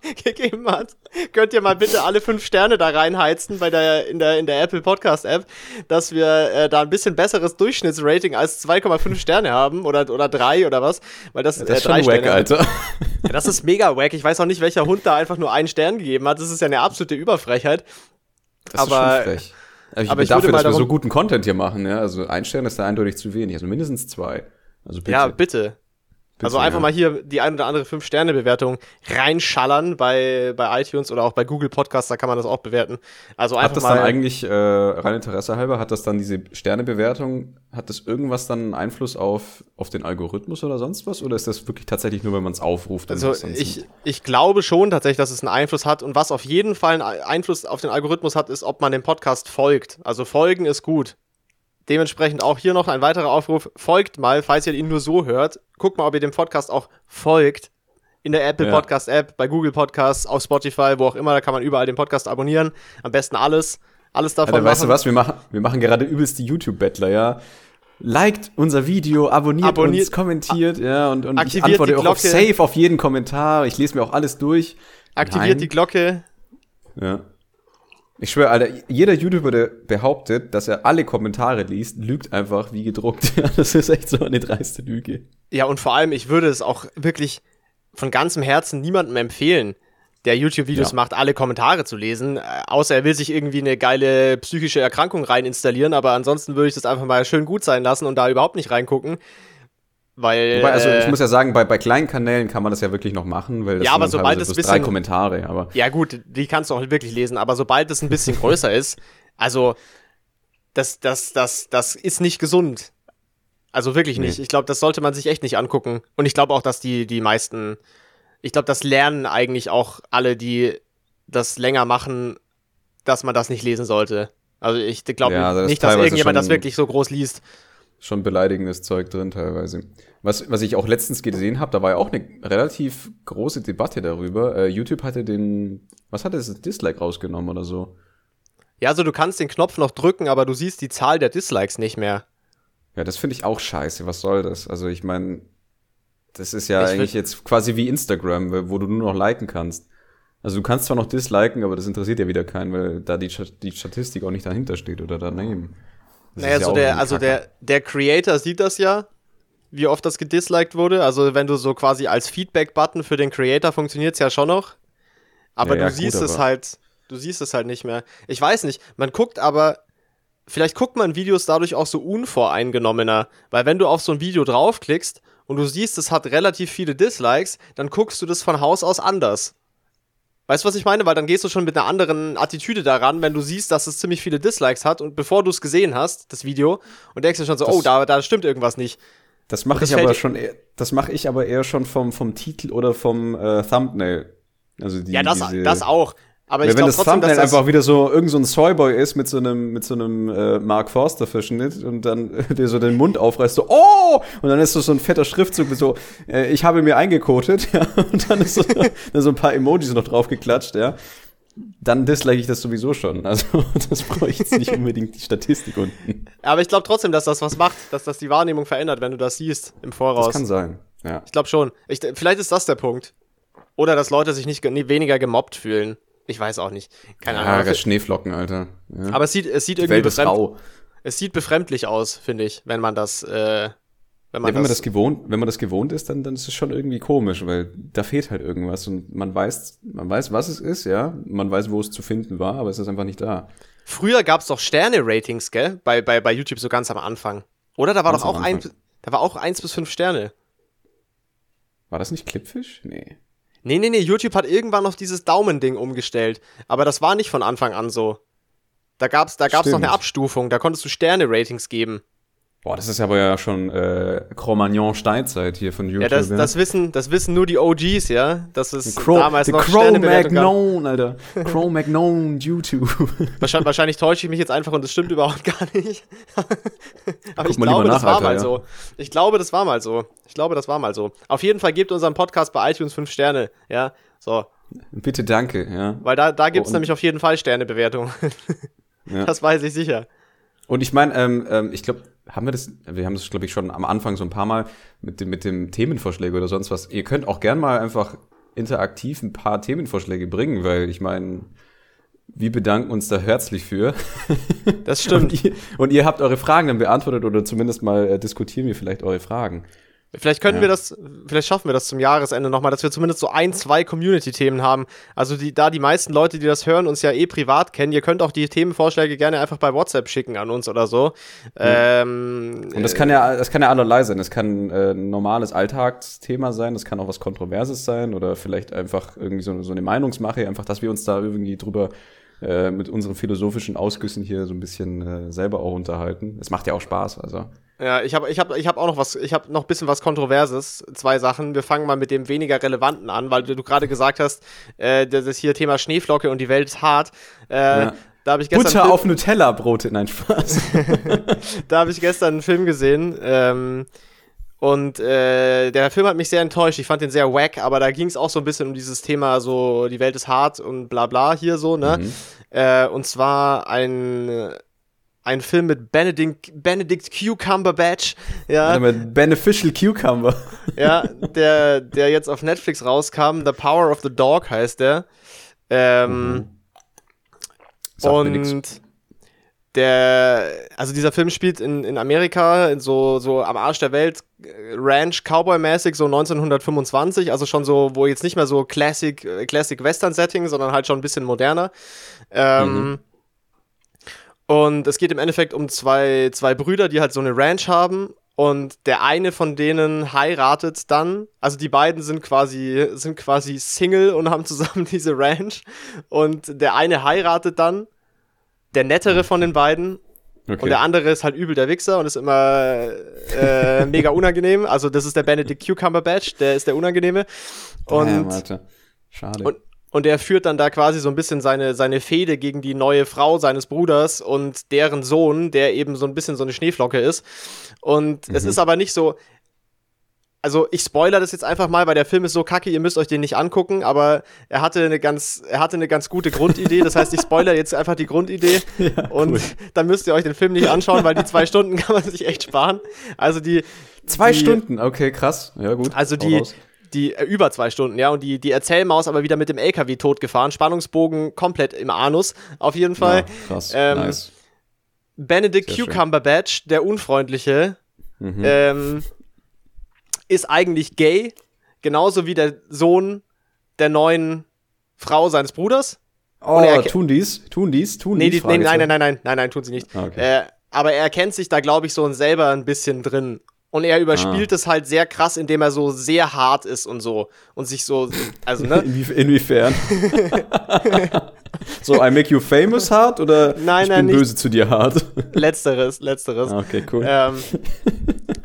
A: gegeben hat. Könnt ihr mal bitte alle fünf Sterne da reinheizen bei der, in, der, in der Apple Podcast App, dass wir äh, da ein bisschen besseres Durchschnittsrating als 2,5 Sterne haben oder, oder drei oder was. Weil das,
B: Das ist
A: äh, drei
B: schon wack,
A: Sterne.
B: Alter.
A: Ja, das ist mega wack. Ich weiß auch nicht, welcher Hund da einfach nur einen Stern gegeben hat. Das ist ja eine absolute Überfrechheit.
B: Das
A: aber,
B: ist schon frech. Also ich
A: aber
B: bin
A: ich
B: dafür, dass wir so guten Content hier machen, ja. Also ein Stern ist da eindeutig zu wenig. Also mindestens zwei. Also bitte.
A: Ja, bitte. Also einfach mal hier die ein oder andere 5-Sterne-Bewertung reinschallern bei, bei iTunes oder auch bei Google Podcasts, da kann man das auch bewerten. Also einfach
B: Hat das
A: mal.
B: dann eigentlich, äh, rein Interesse halber, hat das dann diese Sternebewertung, hat das irgendwas dann einen Einfluss auf, auf den Algorithmus oder sonst was? Oder ist das wirklich tatsächlich nur, wenn man es aufruft?
A: Also ich, ich glaube schon tatsächlich, dass es einen Einfluss hat. Und was auf jeden Fall einen Einfluss auf den Algorithmus hat, ist, ob man dem Podcast folgt. Also folgen ist gut. Dementsprechend auch hier noch ein weiterer Aufruf. Folgt mal, falls ihr ihn nur so hört. Guckt mal, ob ihr dem Podcast auch folgt. In der Apple
B: Ja.
A: Podcast App, bei Google Podcasts, auf Spotify, wo auch immer. Da kann man überall den Podcast abonnieren. Am besten alles. Alles davon
B: Alter, weißt du was? Wir machen, wir machen gerade übelst die YouTube-Bettler, ja. Liked unser Video, abonniert,
A: Abonniert-
B: uns, kommentiert, ja, und, und ich
A: Aktiviert
B: antworte auch auf safe auf jeden Kommentar. Ich lese mir auch alles durch.
A: Aktiviert
B: Nein.
A: die Glocke.
B: Ja. Ich schwöre, Alter, jeder YouTuber, der behauptet, dass er alle Kommentare liest, lügt einfach wie gedruckt. Das ist echt so eine dreiste Lüge.
A: Ja, und vor allem, ich würde es auch wirklich von ganzem Herzen niemandem empfehlen, der YouTube-Videos
B: Ja.
A: macht, alle Kommentare zu lesen. Äh, außer er will sich irgendwie eine geile psychische Erkrankung rein installieren, aber ansonsten würde ich das einfach mal schön gut sein lassen und da überhaupt nicht reingucken. Weil.
B: Wobei, also
A: äh,
B: ich muss ja sagen, bei, bei kleinen Kanälen kann man das ja wirklich noch machen, weil das
A: Ja, aber sobald es bisschen-
B: drei Kommentare, aber
A: Ja, gut, die kannst du auch wirklich lesen, aber sobald es ein bisschen größer ist, also das, das, das, das ist nicht gesund. Also wirklich nicht.
B: Nee.
A: Ich glaube, das sollte man sich echt nicht angucken. Und ich glaube auch, dass die, die meisten, ich glaube, das lernen eigentlich auch alle, die das länger machen, dass man das nicht lesen sollte. Also ich glaube
B: Ja, also das
A: nicht, dass irgendjemand das wirklich so groß liest.
B: schon beleidigendes Zeug drin teilweise. Was, was ich auch letztens gesehen habe, da war ja auch eine relativ große Debatte darüber. Äh, YouTube hatte den, was hatte es, Dislike rausgenommen oder so.
A: Ja, also du kannst den Knopf noch drücken, aber du siehst die Zahl der Dislikes nicht mehr.
B: Ja, das finde ich auch scheiße. Was soll das? Also ich meine, das ist ja
A: Ich
B: eigentlich jetzt quasi wie Instagram, wo du nur noch liken kannst. Also du kannst zwar noch disliken, aber das interessiert ja wieder keinen, weil da die, die Statistik auch nicht dahinter steht oder daneben. Das
A: Naja,
B: ja
A: so der, also
B: Kacke.
A: der, der Creator sieht das ja, wie oft das gedisliked wurde. Also wenn du so quasi als Feedback-Button für den Creator funktioniert es ja schon noch. Aber
B: Ja, ja,
A: du siehst
B: gut,
A: es
B: aber-
A: halt, du siehst es halt nicht mehr. Ich weiß nicht, man guckt aber, vielleicht guckt man Videos dadurch auch so unvoreingenommener. Weil wenn du auf so ein Video draufklickst und du siehst, es hat relativ viele Dislikes, dann guckst du das von Haus aus anders. Weißt du, was ich meine? Weil dann gehst du schon mit einer anderen Attitüde daran, wenn du siehst, dass es ziemlich viele Dislikes hat und bevor du es gesehen hast, das Video, und denkst dir schon so,
B: Das-
A: oh, da, da stimmt irgendwas nicht.
B: Das mache ich aber schon eher, das mache ich aber eher schon vom, vom Titel oder vom äh, Thumbnail. Also die,
A: Ja, das,
B: diese,
A: das auch. Aber ich
B: wenn das
A: trotzdem, dass
B: Thumbnail
A: das,
B: einfach wieder so irgend so ein Soyboy ist mit so einem mit so einem äh, Mark Forster Verschnitt und dann äh, der so den Mund aufreißt so oh und dann ist so so ein fetter Schriftzug mit so äh, ich habe mir eingekotet ja, und dann ist so, dann so ein paar Emojis noch drauf geklatscht ja dann dislike ich das sowieso schon also das brauche ich jetzt nicht unbedingt die Statistik unten
A: aber ich glaube trotzdem, dass das was macht, dass das die Wahrnehmung verändert, wenn du das siehst im Voraus.
B: das kann sein ja
A: Ich glaube schon. Ich, vielleicht ist das der Punkt. Oder dass Leute sich nicht nie weniger gemobbt fühlen. Ich weiß auch nicht. Keine
B: ja,
A: Ahnung.
B: das Schneeflocken Alter ja.
A: aber es sieht, es sieht
B: die
A: irgendwie befremd, es sieht befremdlich aus, finde ich, wenn man das, äh, wenn man,
B: Ja, wenn man
A: das,
B: das gewohnt, wenn man das gewohnt ist, dann, dann ist es schon irgendwie komisch, weil da fehlt halt irgendwas und man weiß, man weiß, was es ist, ja, man weiß, wo es zu finden war, aber es ist einfach nicht da.
A: Früher gab es doch Sterne-Ratings, gell? Bei, bei, bei YouTube so ganz am Anfang. Oder da war
B: Ganz
A: doch auch ein, da war auch eins bis fünf Sterne.
B: War das nicht Clipfish? Nee.
A: Nee, nee, nee, YouTube hat irgendwann noch dieses Daumending umgestellt. Aber das war nicht von Anfang an so. Da gab's, da gab's noch
B: Stimmt.
A: eine Abstufung, da konntest du Sterne-Ratings geben.
B: Boah, das ist aber ja schon äh, Cro-Magnon-Steinzeit hier von YouTube.
A: Ja, das, das wissen, das wissen nur die OGs, ja. Das ist
B: Crow,
A: damals noch.
B: Cro-Magnon, Alter. Cro-Magnon YouTube.
A: Wahrscheinlich, wahrscheinlich täusche ich mich jetzt einfach und das stimmt überhaupt gar nicht. Aber ich glaube, das
B: nach,
A: war
B: Alter,
A: mal
B: ja.
A: so. Ich glaube, das war mal so. Ich glaube, das war mal so. Auf jeden Fall gebt unserem Podcast bei iTunes fünf Sterne, ja. So.
B: Bitte danke, ja.
A: Weil da, da gibt's
B: Und-
A: nämlich auf jeden Fall Sternebewertungen.
B: Ja.
A: Das weiß ich sicher.
B: Und ich meine, ähm, ähm, ich glaube, haben wir das, wir haben das, glaube ich, schon am Anfang so ein paar Mal mit dem, mit dem Themenvorschläge oder sonst was. Ihr könnt auch gern mal einfach interaktiv ein paar Themenvorschläge bringen, weil ich meine, wir bedanken uns da herzlich für.
A: Das stimmt.
B: Und ihr, und ihr habt eure Fragen dann beantwortet oder zumindest mal äh, diskutieren wir vielleicht eure Fragen.
A: Vielleicht können ja. wir das, vielleicht schaffen wir das zum Jahresende nochmal, dass wir zumindest so ein, zwei Community-Themen haben. Also die, da die meisten Leute, die das hören, uns ja eh privat kennen, ihr könnt auch die Themenvorschläge gerne einfach bei WhatsApp schicken an uns oder so.
B: Ja. Ähm, Und das kann ja, das kann ja allerlei sein. Das kann äh, ein normales Alltagsthema sein, das kann auch was Kontroverses sein oder vielleicht einfach irgendwie so, so eine Meinungsmache, einfach, dass wir uns da irgendwie drüber äh, mit unseren philosophischen Ausgüssen hier so ein bisschen äh, selber auch unterhalten. Es macht ja auch Spaß, also.
A: Ja, ich habe ich hab, ich hab auch noch was, ich habe noch ein bisschen was Kontroverses. Zwei Sachen. Wir fangen mal mit dem weniger relevanten an, weil du, du gerade gesagt hast, äh, das hier Thema Schneeflocke und die Welt ist hart. Äh, ja.
B: Da habe ich gestern Butter auf Nutella-Brote, nein, Spaß.
A: da habe ich gestern einen Film gesehen. Ähm, und äh, der Film hat mich sehr enttäuscht. Ich fand den sehr wack, aber da ging es auch so ein bisschen um dieses Thema, so die Welt ist hart und bla bla hier so, ne? Mhm. Äh, und zwar ein ein Film mit Benedict, Benedict Cucumberbatch. Ja.
B: ja. Mit Beneficial Cucumber.
A: Ja, der, der jetzt auf Netflix rauskam. The Power of the Dog heißt der. Ähm, mhm. Und der, also dieser Film spielt in, in Amerika, in so, so am Arsch der Welt, Ranch, Cowboy-mäßig, so 1925, also schon so, wo jetzt nicht mehr so Classic, äh, Classic Western-Setting, sondern halt schon ein bisschen moderner. Ähm, mhm. Und es geht im Endeffekt um zwei, zwei Brüder, die halt so eine Ranch haben. Und der eine von denen heiratet dann, also die beiden sind quasi, sind quasi Single und haben zusammen diese Ranch. Und der eine heiratet dann, der nettere von den beiden. Okay. Und der andere ist halt übel der Wichser und ist immer äh, mega unangenehm. Also das ist der Benedict Cucumber Badge, der ist der unangenehme. Und, ja, Schade. Und, und er führt dann da quasi so ein bisschen seine, seine Fehde gegen die neue Frau seines Bruders und deren Sohn, der eben so ein bisschen so eine Schneeflocke ist. Und mhm. es ist aber nicht so. Also ich spoiler das jetzt einfach mal, weil der Film ist so kacke, ihr müsst euch den nicht angucken, aber er hatte eine ganz, er hatte eine ganz gute Grundidee. Das heißt, ich spoiler jetzt einfach die Grundidee ja, und cool. dann müsst ihr euch den Film nicht anschauen, weil die zwei Stunden kann man sich echt sparen. Also die
B: Zwei die, Stunden, okay, krass. Ja, gut.
A: Also die, die äh, über zwei Stunden, ja, und die, die Erzählmaus aber wieder mit dem LKW totgefahren. Spannungsbogen komplett im Anus, auf jeden Fall. Ja, krass, ähm, nice. Benedict Sehr Cucumberbatch, der Unfreundliche, mhm. ähm, ist eigentlich gay, genauso wie der Sohn der neuen Frau seines Bruders.
B: Oh, tun dies? Tun dies? Tun
A: nee, dies? Nee, nein, nein, nein, nein, nein, nein, tun sie nicht. Ah, okay. Äh, aber er erkennt sich da, glaube ich, so selber ein bisschen drin. Und er überspielt ah. es halt sehr krass, indem er so sehr hart ist und so. Und sich so, also, ne?
B: Inwie inwiefern? so, I make you famous hart oder
A: nein,
B: ich
A: nein,
B: bin böse zu dir hart?
A: Letzteres, letzteres.
B: Okay, cool.
A: Ähm,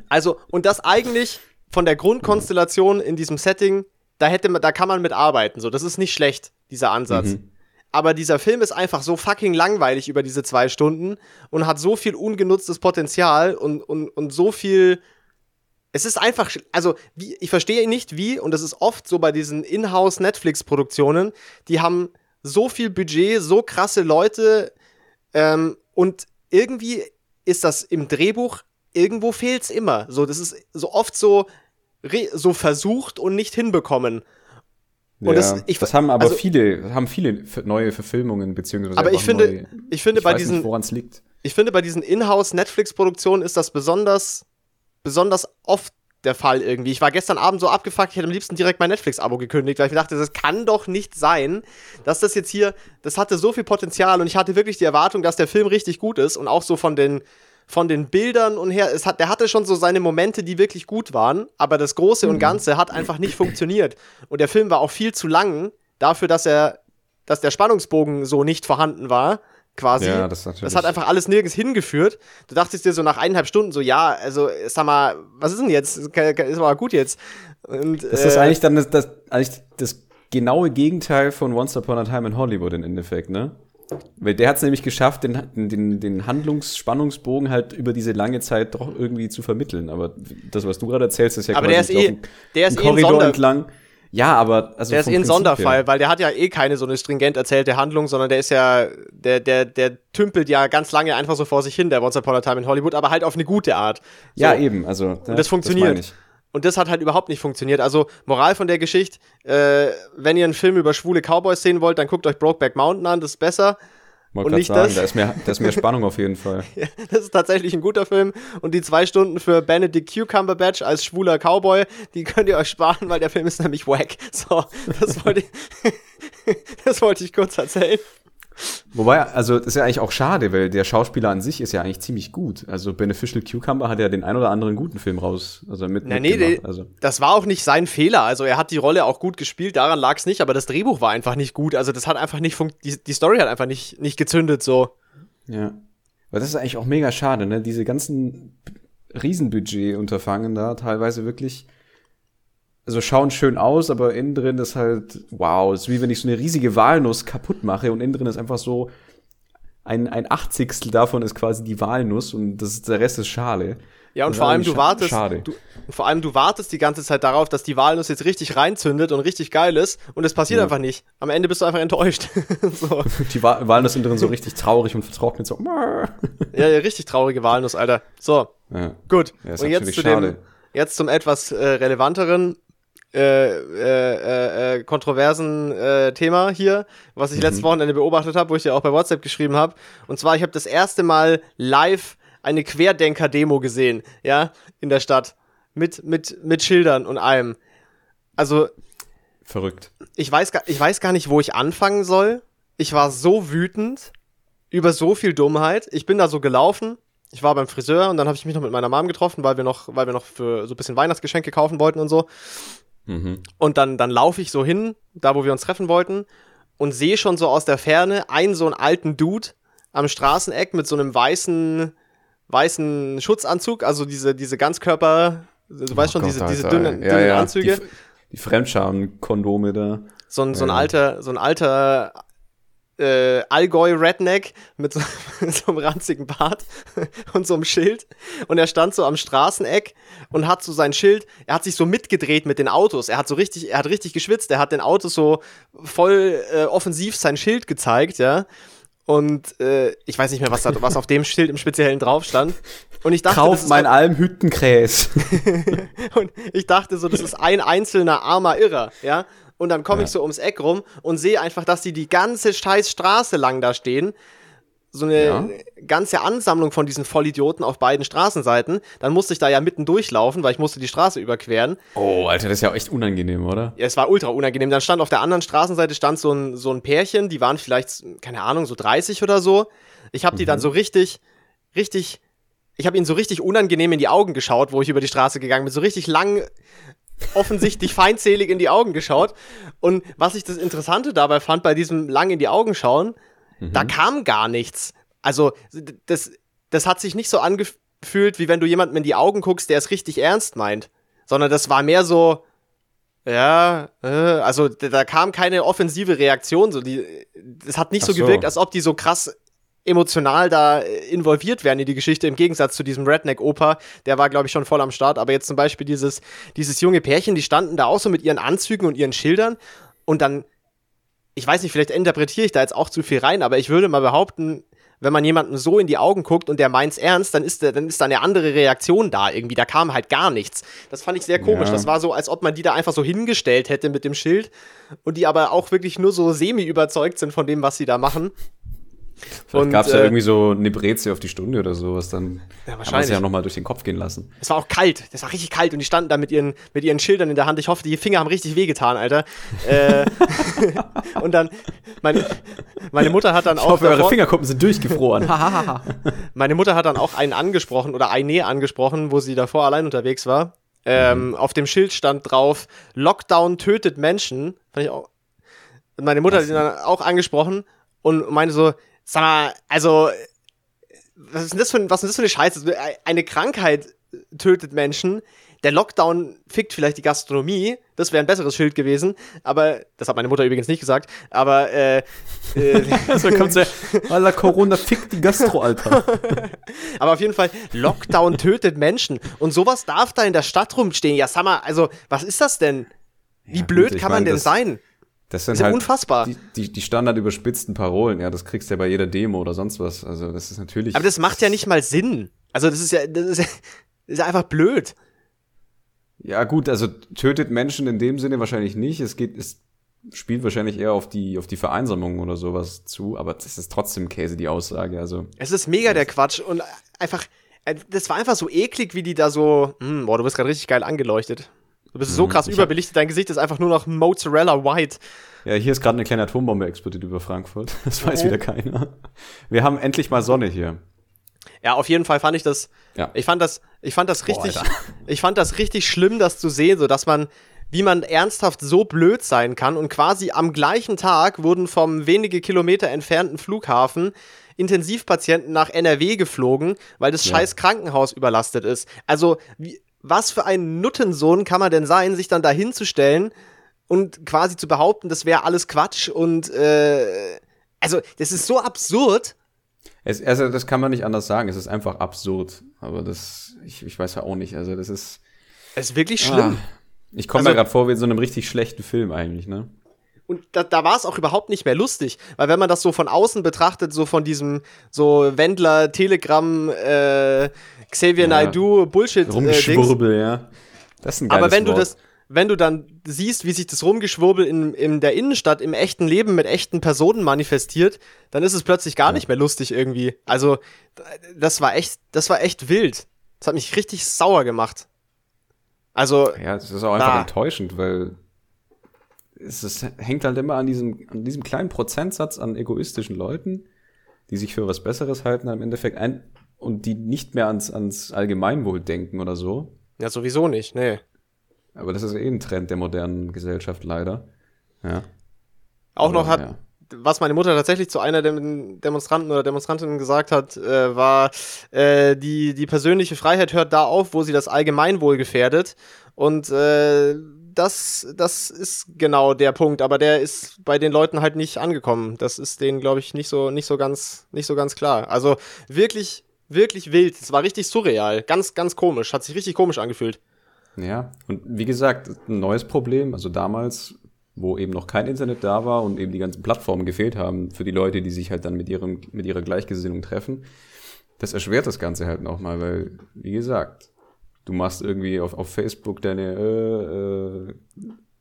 A: also, und das eigentlich von der Grundkonstellation in diesem Setting, da hätte man, da kann man mit arbeiten. So, das ist nicht schlecht, dieser Ansatz. Mhm. Aber dieser Film ist einfach so fucking langweilig über diese zwei Stunden und hat so viel ungenutztes Potenzial und, und, und so viel es ist einfach, also wie, ich verstehe nicht wie, und das ist oft so bei diesen Inhouse-Netflix-Produktionen, die haben so viel Budget, so krasse Leute ähm, und irgendwie ist das im Drehbuch, irgendwo fehlt es immer. So, das ist so oft so, so versucht und nicht hinbekommen.
B: Und ja, das, ich, das haben aber also, viele, haben viele neue Verfilmungen beziehungsweise.
A: Aber ich finde, neue, ich finde
B: ich
A: bei diesen,
B: woran es liegt.
A: Ich finde bei diesen Inhouse-Netflix-Produktionen ist das besonders besonders oft der Fall irgendwie. Ich war gestern Abend so abgefuckt, ich hätte am liebsten direkt mein Netflix-Abo gekündigt, weil ich mir dachte, das kann doch nicht sein, dass das jetzt hier, das hatte so viel Potenzial und ich hatte wirklich die Erwartung, dass der Film richtig gut ist und auch so von den, von den Bildern und her, es hat, der hatte schon so seine Momente, die wirklich gut waren, aber das Große und mhm. Ganze hat einfach nicht funktioniert. Und der Film war auch viel zu lang dafür, dass er, dass der Spannungsbogen so nicht vorhanden war quasi. Ja, das, das, hat einfach alles nirgends hingeführt. Du dachtest dir so nach eineinhalb Stunden so, ja, also sag mal, was ist denn jetzt? Ist aber gut jetzt.
B: Und, das äh, ist eigentlich dann das, das, eigentlich das genaue Gegenteil von Once Upon a Time in Hollywood im Endeffekt, ne? Weil der hat es nämlich geschafft, den, den, den Handlungsspannungsbogen halt über diese lange Zeit doch irgendwie zu vermitteln. Aber das, was du gerade erzählst, ist ja
A: aber quasi der ist eh, der ist
B: eh Korridor entlang. Ja, aber
A: also der ist eh ein Sonderfall, her. weil der hat ja eh keine so eine stringent erzählte Handlung, sondern der ist ja der der der tümpelt ja ganz lange einfach so vor sich hin, der Once Upon a Time in Hollywood, aber halt auf eine gute Art.
B: So. Ja, eben, also
A: und das funktioniert. Das und das hat halt überhaupt nicht funktioniert. Also, Moral von der Geschichte, äh, wenn ihr einen Film über schwule Cowboys sehen wollt, dann guckt euch Brokeback Mountain an, das ist besser.
B: Und nicht sagen, das. Da ist, mehr, da ist mehr Spannung auf jeden Fall.
A: ja, das ist tatsächlich ein guter Film. Und die zwei Stunden für Benedict Cucumberbatch als schwuler Cowboy, die könnt ihr euch sparen, weil der Film ist nämlich wack. So, das wollte ich, das wollte ich kurz erzählen.
B: Wobei, also das ist ja eigentlich auch schade, weil der Schauspieler an sich ist ja eigentlich ziemlich gut. Also Beneficial Cucumber hat ja den ein oder anderen guten Film raus, also mit.
A: Na, nee, nee, also. das war auch nicht sein Fehler. Also er hat die Rolle auch gut gespielt, daran lag es nicht, aber das Drehbuch war einfach nicht gut. Also das hat einfach nicht die, die Story hat einfach nicht, nicht gezündet so.
B: Ja. Aber das ist eigentlich auch mega schade, ne? Diese ganzen Riesenbudget-Unterfangen da teilweise wirklich also schauen schön aus, aber innen drin ist halt, wow, ist wie wenn ich so eine riesige Walnuss kaputt mache und innen drin ist einfach so ein, ein Achtzigstel davon ist quasi die Walnuss und das ist, der Rest ist Schale.
A: Ja, und vor allem du wartest, schade. Du, vor allem du wartest die ganze Zeit darauf, dass die Walnuss jetzt richtig reinzündet und richtig geil ist und es passiert ja. einfach nicht. Am Ende bist du einfach enttäuscht.
B: so. Die Wa Walnuss innen drin so richtig traurig und vertrocknet so.
A: ja, ja, richtig traurige Walnuss, Alter. So, ja. gut. Ja, und jetzt zu dem, jetzt zum etwas äh, relevanteren äh, äh, äh, kontroversen äh, Thema hier, was ich mhm. letztes Wochenende beobachtet habe, wo ich dir auch bei WhatsApp geschrieben habe. Und zwar, ich habe das erste Mal live eine Querdenker-Demo gesehen, ja, in der Stadt. Mit, mit, mit Schildern und allem. Also.
B: Verrückt.
A: Ich weiß, gar, ich weiß gar nicht, wo ich anfangen soll. Ich war so wütend über so viel Dummheit. Ich bin da so gelaufen. Ich war beim Friseur und dann habe ich mich noch mit meiner Mom getroffen, weil wir noch, weil wir noch für so ein bisschen Weihnachtsgeschenke kaufen wollten und so. Mhm. Und dann, dann laufe ich so hin, da wo wir uns treffen wollten, und sehe schon so aus der Ferne einen so einen alten Dude am Straßeneck mit so einem weißen, weißen Schutzanzug, also diese, diese Ganzkörper, du oh weißt schon, Gott, diese, diese dünnen, ja, dünnen ja. Anzüge.
B: Die, die Fremdscham-Kondome da.
A: So ein, so ein alter, so ein alter äh, Allgäu-Redneck mit so, mit so einem ranzigen Bart und so einem Schild. Und er stand so am Straßeneck und hat so sein Schild, er hat sich so mitgedreht mit den Autos. Er hat so richtig, er hat richtig geschwitzt, er hat den Autos so voll äh, offensiv sein Schild gezeigt, ja. Und äh, ich weiß nicht mehr, was, da, was auf dem Schild im Speziellen drauf stand. Und ich dachte,
B: Kauf mein Almhüttenkräs.
A: und ich dachte so, das ist ein einzelner armer Irrer, ja. Und dann komme ja. ich so ums Eck rum und sehe einfach, dass die die ganze scheiß Straße lang da stehen. So eine ja. ganze Ansammlung von diesen Vollidioten auf beiden Straßenseiten. Dann musste ich da ja mitten durchlaufen, weil ich musste die Straße überqueren.
B: Oh, Alter, das ist ja auch echt unangenehm, oder?
A: Ja, es war ultra unangenehm. Dann stand auf der anderen Straßenseite stand so ein, so ein Pärchen, die waren vielleicht, keine Ahnung, so 30 oder so. Ich habe die mhm. dann so richtig, richtig ich habe ihnen so richtig unangenehm in die Augen geschaut, wo ich über die Straße gegangen bin, so richtig lang offensichtlich feindselig in die Augen geschaut. Und was ich das Interessante dabei fand, bei diesem lang in die Augen schauen, mhm. da kam gar nichts. Also, das, das hat sich nicht so angefühlt, wie wenn du jemandem in die Augen guckst, der es richtig ernst meint. Sondern das war mehr so, ja, äh, also da kam keine offensive Reaktion. So die, das hat nicht so, so gewirkt, als ob die so krass emotional da äh, involviert werden in die Geschichte, im Gegensatz zu diesem Redneck-Opa, der war, glaube ich, schon voll am Start. Aber jetzt zum Beispiel dieses, dieses junge Pärchen, die standen da auch so mit ihren Anzügen und ihren Schildern und dann, ich weiß nicht, vielleicht interpretiere ich da jetzt auch zu viel rein, aber ich würde mal behaupten, wenn man jemandem so in die Augen guckt und der meint's ernst, dann ist, der, dann ist da eine andere Reaktion da irgendwie. Da kam halt gar nichts. Das fand ich sehr komisch. Ja. Das war so, als ob man die da einfach so hingestellt hätte mit dem Schild und die aber auch wirklich nur so semi überzeugt sind von dem, was sie da machen.
B: Vielleicht gab es ja äh, irgendwie so eine Breze auf die Stunde oder sowas, dann ja, haben sie ja nochmal durch den Kopf gehen lassen.
A: Es war auch kalt, das war richtig kalt und die standen da mit ihren, mit ihren Schildern in der Hand. Ich hoffe, die Finger haben richtig wehgetan, Alter. äh, und dann, meine, meine Mutter hat dann
B: ich
A: auch. Ich
B: hoffe, eure Fingerkuppen sind durchgefroren.
A: meine Mutter hat dann auch einen angesprochen oder eine angesprochen, wo sie davor allein unterwegs war. Ähm, mhm. Auf dem Schild stand drauf: Lockdown tötet Menschen. Fand ich auch. Meine Mutter Was? hat ihn dann auch angesprochen und meinte so, Sag mal, also, was ist denn das für, was ist das für eine Scheiße? Eine Krankheit tötet Menschen. Der Lockdown fickt vielleicht die Gastronomie. Das wäre ein besseres Schild gewesen. Aber, das hat meine Mutter übrigens nicht gesagt. Aber, äh.
B: äh so kommt ja, Alter, Corona fickt die Gastro, Alter.
A: aber auf jeden Fall, Lockdown tötet Menschen. Und sowas darf da in der Stadt rumstehen. Ja, sag mal, also, was ist das denn? Wie ja, blöd gut, kann man denn sein?
B: Das sind das ist halt unfassbar. Die, die, die standard überspitzten Parolen, ja, das kriegst du ja bei jeder Demo oder sonst was. Also, das ist natürlich.
A: Aber das macht ja nicht mal Sinn. Also, das ist ja, das ist, ja, das ist einfach blöd.
B: Ja, gut, also tötet Menschen in dem Sinne wahrscheinlich nicht. Es geht, es spielt wahrscheinlich eher auf die, auf die Vereinsamung oder sowas zu, aber das ist trotzdem Käse, die Aussage. Also,
A: es ist mega der Quatsch und einfach, äh, das war einfach so eklig, wie die da so, hm, boah, du bist gerade richtig geil angeleuchtet. Du bist so mhm. krass überbelichtet, dein Gesicht ist einfach nur noch Mozzarella White.
B: Ja, hier ist gerade eine kleine Atombombe explodiert über Frankfurt. Das weiß oh. wieder keiner. Wir haben endlich mal Sonne hier.
A: Ja, auf jeden Fall fand ich das. Ja. Ich fand das, ich fand das richtig, Boah, ich fand das richtig schlimm, das zu sehen, so dass man, wie man ernsthaft so blöd sein kann und quasi am gleichen Tag wurden vom wenige Kilometer entfernten Flughafen Intensivpatienten nach NRW geflogen, weil das ja. scheiß Krankenhaus überlastet ist. Also, wie, was für ein Nuttensohn kann man denn sein, sich dann da hinzustellen und quasi zu behaupten, das wäre alles Quatsch und äh, also, das ist so absurd.
B: Es, also, das kann man nicht anders sagen. Es ist einfach absurd. Aber das, ich, ich weiß ja auch nicht. Also, das ist.
A: Es ist wirklich schlimm. Ah,
B: ich komme also, mir gerade vor wie in so einem richtig schlechten Film eigentlich, ne?
A: Und da, da war es auch überhaupt nicht mehr lustig, weil wenn man das so von außen betrachtet, so von diesem so Wendler, Telegram, äh, Xavier ja. Naidu, Bullshit.
B: Rumgeschwurbel, äh, ja.
A: Das ist ein geiles Aber wenn Wort. du das, wenn du dann siehst, wie sich das Rumgeschwurbel in, in der Innenstadt im echten Leben mit echten Personen manifestiert, dann ist es plötzlich gar ja. nicht mehr lustig irgendwie. Also, das war echt, das war echt wild. Das hat mich richtig sauer gemacht. Also.
B: Ja, das ist auch einfach ah. enttäuschend, weil es ist, hängt halt immer an diesem, an diesem kleinen Prozentsatz an egoistischen Leuten, die sich für was Besseres halten, im Endeffekt ein, und die nicht mehr ans, ans Allgemeinwohl denken oder so.
A: Ja, sowieso nicht, nee.
B: Aber das ist eh ein Trend der modernen Gesellschaft leider. Ja.
A: Auch Aber, noch hat, ja. was meine Mutter tatsächlich zu einer der Demonstranten oder Demonstrantinnen gesagt hat, äh, war, äh, die, die persönliche Freiheit hört da auf, wo sie das Allgemeinwohl gefährdet. Und äh, das, das ist genau der Punkt, aber der ist bei den Leuten halt nicht angekommen. Das ist denen, glaube ich, nicht so, nicht so ganz, nicht so ganz klar. Also wirklich, wirklich wild. Es war richtig surreal. Ganz, ganz komisch. Hat sich richtig komisch angefühlt.
B: Ja, und wie gesagt, ein neues Problem. Also damals, wo eben noch kein Internet da war und eben die ganzen Plattformen gefehlt haben für die Leute, die sich halt dann mit, ihrem, mit ihrer Gleichgesinnung treffen. Das erschwert das Ganze halt nochmal, weil, wie gesagt, du machst irgendwie auf, auf Facebook deine äh, äh,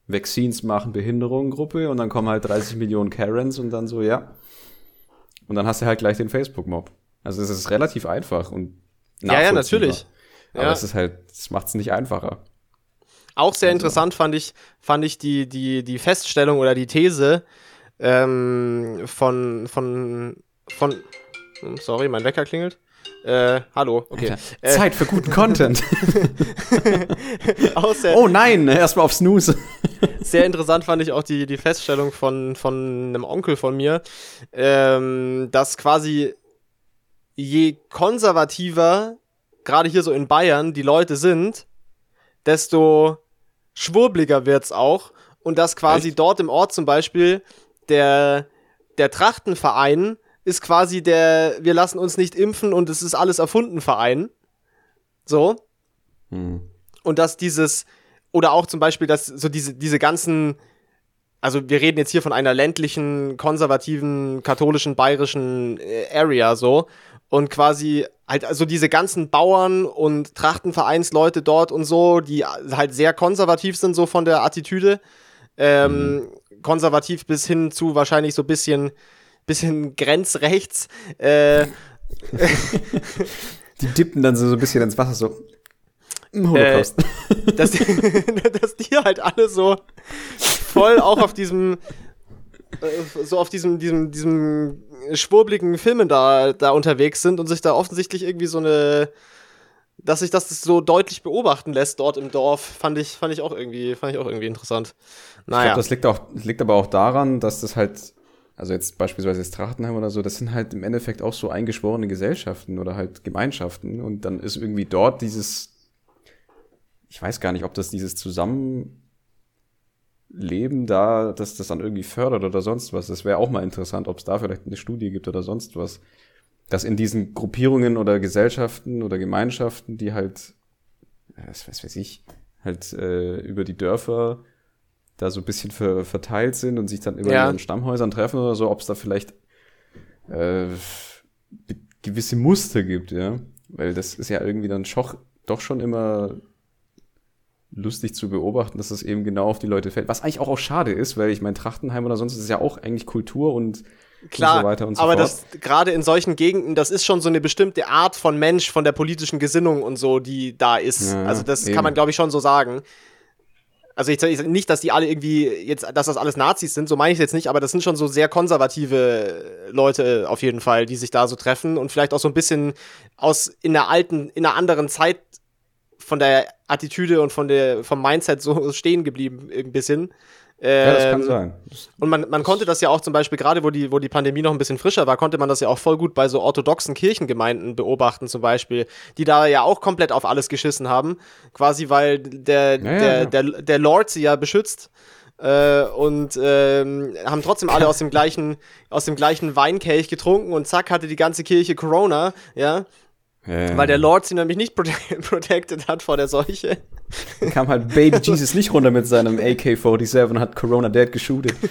B: Vaccines machen Behinderung-Gruppe und dann kommen halt 30 Millionen Karens und dann so, ja. Und dann hast du halt gleich den Facebook-Mob. Also es ist relativ einfach und
A: Ja, ja, natürlich.
B: Aber ja. es ist halt, es macht es nicht einfacher.
A: Auch sehr also. interessant fand ich, fand ich die, die, die Feststellung oder die These ähm, von, von, von, hm, sorry, mein Wecker klingelt. Äh, hallo, okay.
B: Äh, Zeit für guten Content. oh nein, erstmal auf Snooze.
A: sehr interessant fand ich auch die, die Feststellung von, von einem Onkel von mir, ähm, dass quasi je konservativer gerade hier so in Bayern die Leute sind, desto schwurbliger wird's auch. Und dass quasi Echt? dort im Ort zum Beispiel der, der Trachtenverein ist quasi der, wir lassen uns nicht impfen und es ist alles erfunden Verein. So. Hm. Und dass dieses, oder auch zum Beispiel, dass so diese, diese ganzen, also wir reden jetzt hier von einer ländlichen, konservativen, katholischen, bayerischen äh, Area so und quasi halt also diese ganzen Bauern und Trachtenvereinsleute dort und so, die halt sehr konservativ sind so von der Attitüde, ähm, mhm. konservativ bis hin zu wahrscheinlich so bisschen bisschen grenzrechts. Äh,
B: die dippen dann so, so ein bisschen ins Wasser so. Holocaust.
A: Äh, dass, dass die halt alle so voll auch auf diesem äh, so auf diesem, diesem, diesem schwurbligen Filmen da, da unterwegs sind und sich da offensichtlich irgendwie so eine, dass sich das so deutlich beobachten lässt dort im Dorf, fand ich, fand ich auch irgendwie, fand ich auch irgendwie interessant.
B: Naja. Ich glaube, das liegt auch, liegt aber auch daran, dass das halt, also jetzt beispielsweise jetzt Trachtenheim oder so, das sind halt im Endeffekt auch so eingeschworene Gesellschaften oder halt Gemeinschaften und dann ist irgendwie dort dieses, ich weiß gar nicht, ob das dieses Zusammen Leben da, dass das dann irgendwie fördert oder sonst was. Das wäre auch mal interessant, ob es da vielleicht eine Studie gibt oder sonst was. Dass in diesen Gruppierungen oder Gesellschaften oder Gemeinschaften, die halt, was weiß ich, halt äh, über die Dörfer da so ein bisschen ver verteilt sind und sich dann immer ja. in Stammhäusern treffen oder so, ob es da vielleicht äh, gewisse Muster gibt, ja. Weil das ist ja irgendwie dann schoch, doch schon immer lustig zu beobachten, dass das eben genau auf die Leute fällt. Was eigentlich auch, auch schade ist, weil ich meine, Trachtenheim oder sonst ist ja auch eigentlich Kultur und
A: Klar,
B: und so weiter und so
A: aber
B: fort.
A: das gerade in solchen Gegenden, das ist schon so eine bestimmte Art von Mensch, von der politischen Gesinnung und so, die da ist.
B: Ja,
A: also das
B: eben.
A: kann man, glaube ich, schon so sagen. Also ich, ich nicht, dass die alle irgendwie jetzt, dass das alles Nazis sind, so meine ich jetzt nicht, aber das sind schon so sehr konservative Leute auf jeden Fall, die sich da so treffen und vielleicht auch so ein bisschen aus in der alten, in einer anderen Zeit von der Attitüde und von der vom Mindset so stehen geblieben, ein bisschen.
B: Ja, das kann
A: Ähm,
B: sein.
A: und man, man konnte das ja auch zum Beispiel, gerade wo die, wo die Pandemie noch ein bisschen frischer war, konnte man das ja auch voll gut bei so orthodoxen Kirchengemeinden beobachten, zum Beispiel, die da ja auch komplett auf alles geschissen haben. Quasi, weil der,
B: Ja,
A: der,
B: ja.
A: der, der Lord sie ja beschützt. Äh, und ähm, haben trotzdem alle aus dem gleichen aus dem gleichen Weinkelch getrunken und zack hatte die ganze Kirche Corona, ja, weil der Lord sie nämlich nicht prote protected hat vor der Seuche.
B: Kam halt Baby Jesus nicht runter mit seinem AK-47 und hat Corona Dead geshootet.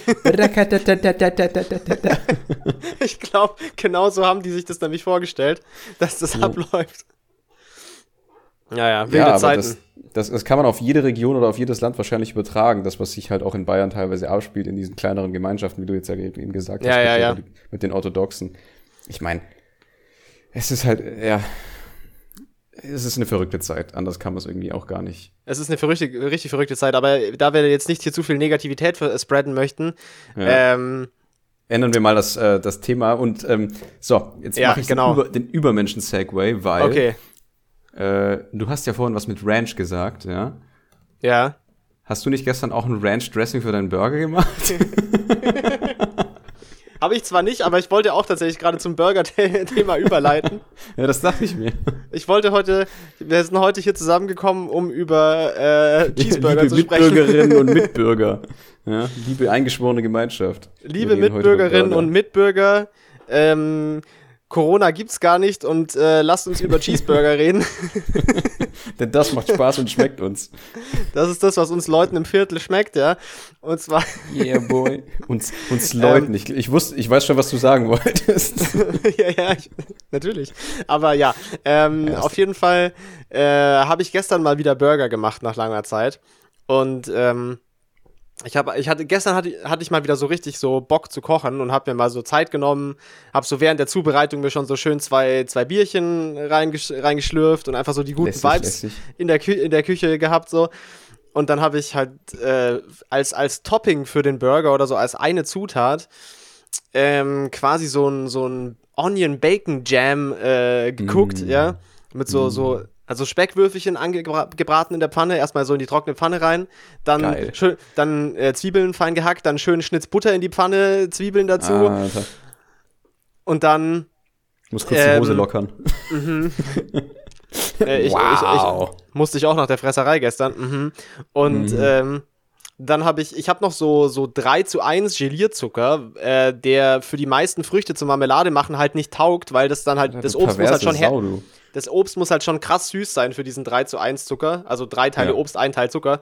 A: Ich glaube, genau so haben die sich das nämlich vorgestellt, dass das abläuft. Ja, ja, wilde
B: ja,
A: Zeiten.
B: das, das, das kann man auf jede Region oder auf jedes Land wahrscheinlich übertragen. Das, was sich halt auch in Bayern teilweise abspielt, in diesen kleineren Gemeinschaften, wie du jetzt ja eben gesagt
A: Ja,
B: hast,
A: ja,
B: mit,
A: ja.
B: Den, mit den Orthodoxen. Ich meine, es ist halt, ja, es ist eine verrückte Zeit. Anders kann man es irgendwie auch gar nicht.
A: Es ist eine verrückte, richtig verrückte Zeit, aber da wir jetzt nicht hier zu viel Negativität äh, spreaden möchten,
B: Ja.
A: ähm,
B: Ändern wir mal das, äh, das Thema und ähm, so, jetzt
A: Ja,
B: mache ich
A: genau.
B: den, Über, den Übermenschen-Segway, weil
A: okay,
B: äh, du hast ja vorhin was mit Ranch gesagt, ja?
A: ja.
B: Hast du nicht gestern auch ein Ranch-Dressing für deinen Burger gemacht?
A: Habe ich zwar nicht, aber ich wollte auch tatsächlich gerade zum Burger-Thema überleiten.
B: ja, das dachte ich mir.
A: Ich wollte heute, wir sind heute hier zusammengekommen, um über äh, Cheeseburger
B: liebe
A: zu sprechen.
B: Mitbürgerinnen und Mitbürger. Ja, liebe eingeschworene Gemeinschaft.
A: Liebe Mitbürgerinnen und Mitbürger, ähm, Corona gibt's gar nicht und äh, lasst uns über Cheeseburger reden.
B: Denn das macht Spaß und schmeckt uns.
A: Das ist das, was uns Leuten im Viertel schmeckt, ja. Und zwar,
B: Yeah, boy. Uns, uns Leuten. Ich, ich, wusste, ich weiß schon, was du sagen wolltest.
A: ja, ja, ich, natürlich. Aber ja, ähm,
B: Ja,
A: auf jeden Fall äh, habe ich gestern mal wieder Burger gemacht nach langer Zeit. Und ähm, ich habe, ich hatte gestern hatte, hatte ich mal wieder so richtig so Bock zu kochen und habe mir mal so Zeit genommen, habe so während der Zubereitung mir schon so schön zwei, zwei Bierchen reingesch reingeschlürft und einfach so die guten
B: Lässig,
A: Vibes
B: lässig.
A: in der, Kü in der Küche gehabt so. Und dann habe ich halt äh, als, als Topping für den Burger oder so als eine Zutat ähm, quasi so ein, so ein Onion Bacon Jam äh, geguckt,
B: Mm.
A: ja. Mit so, so, also Speckwürfelchen angebraten in der Pfanne, erstmal so in die trockene Pfanne rein, dann
B: Geil.
A: schön, dann äh, Zwiebeln fein gehackt, dann schön Schnitz Butter in die Pfanne, Zwiebeln dazu
B: Alter.
A: und dann
B: Ich muss kurz
A: Ähm,
B: die Hose lockern.
A: äh, ich,
B: wow.
A: ich, ich musste ich auch nach der Fresserei gestern. Mhm. Und
B: Mhm.
A: ähm, dann habe ich, ich habe noch so, so 3 zu 1 Gelierzucker, äh, der für die meisten Früchte zur Marmelade machen halt nicht taugt, weil das dann halt, das Obst muss halt schon her. Das Obst muss halt schon krass süß sein für diesen 3 zu 1 Zucker. Also drei Teile
B: Ja.
A: Obst, ein Teil Zucker.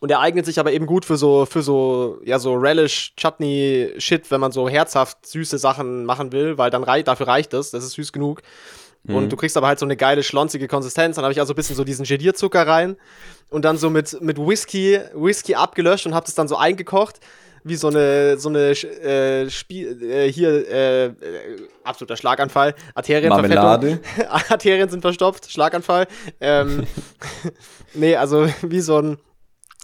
A: Und er eignet sich aber eben gut für so, für so, ja, so Relish, Chutney, Shit, wenn man so herzhaft süße Sachen machen will, weil dann reicht, dafür reicht es, das ist süß genug.
B: Mhm.
A: Und du kriegst aber halt so eine geile, schlonzige Konsistenz. Dann habe ich also ein bisschen so diesen Gelierzucker rein und dann so mit, mit Whisky, Whisky abgelöscht und habe das dann so eingekocht. Wie so eine, so eine, äh, Spiel, äh, hier, äh, äh, absoluter Schlaganfall. Arterienverfettung. Arterien sind verstopft, Schlaganfall. Ähm, nee, also wie so ein,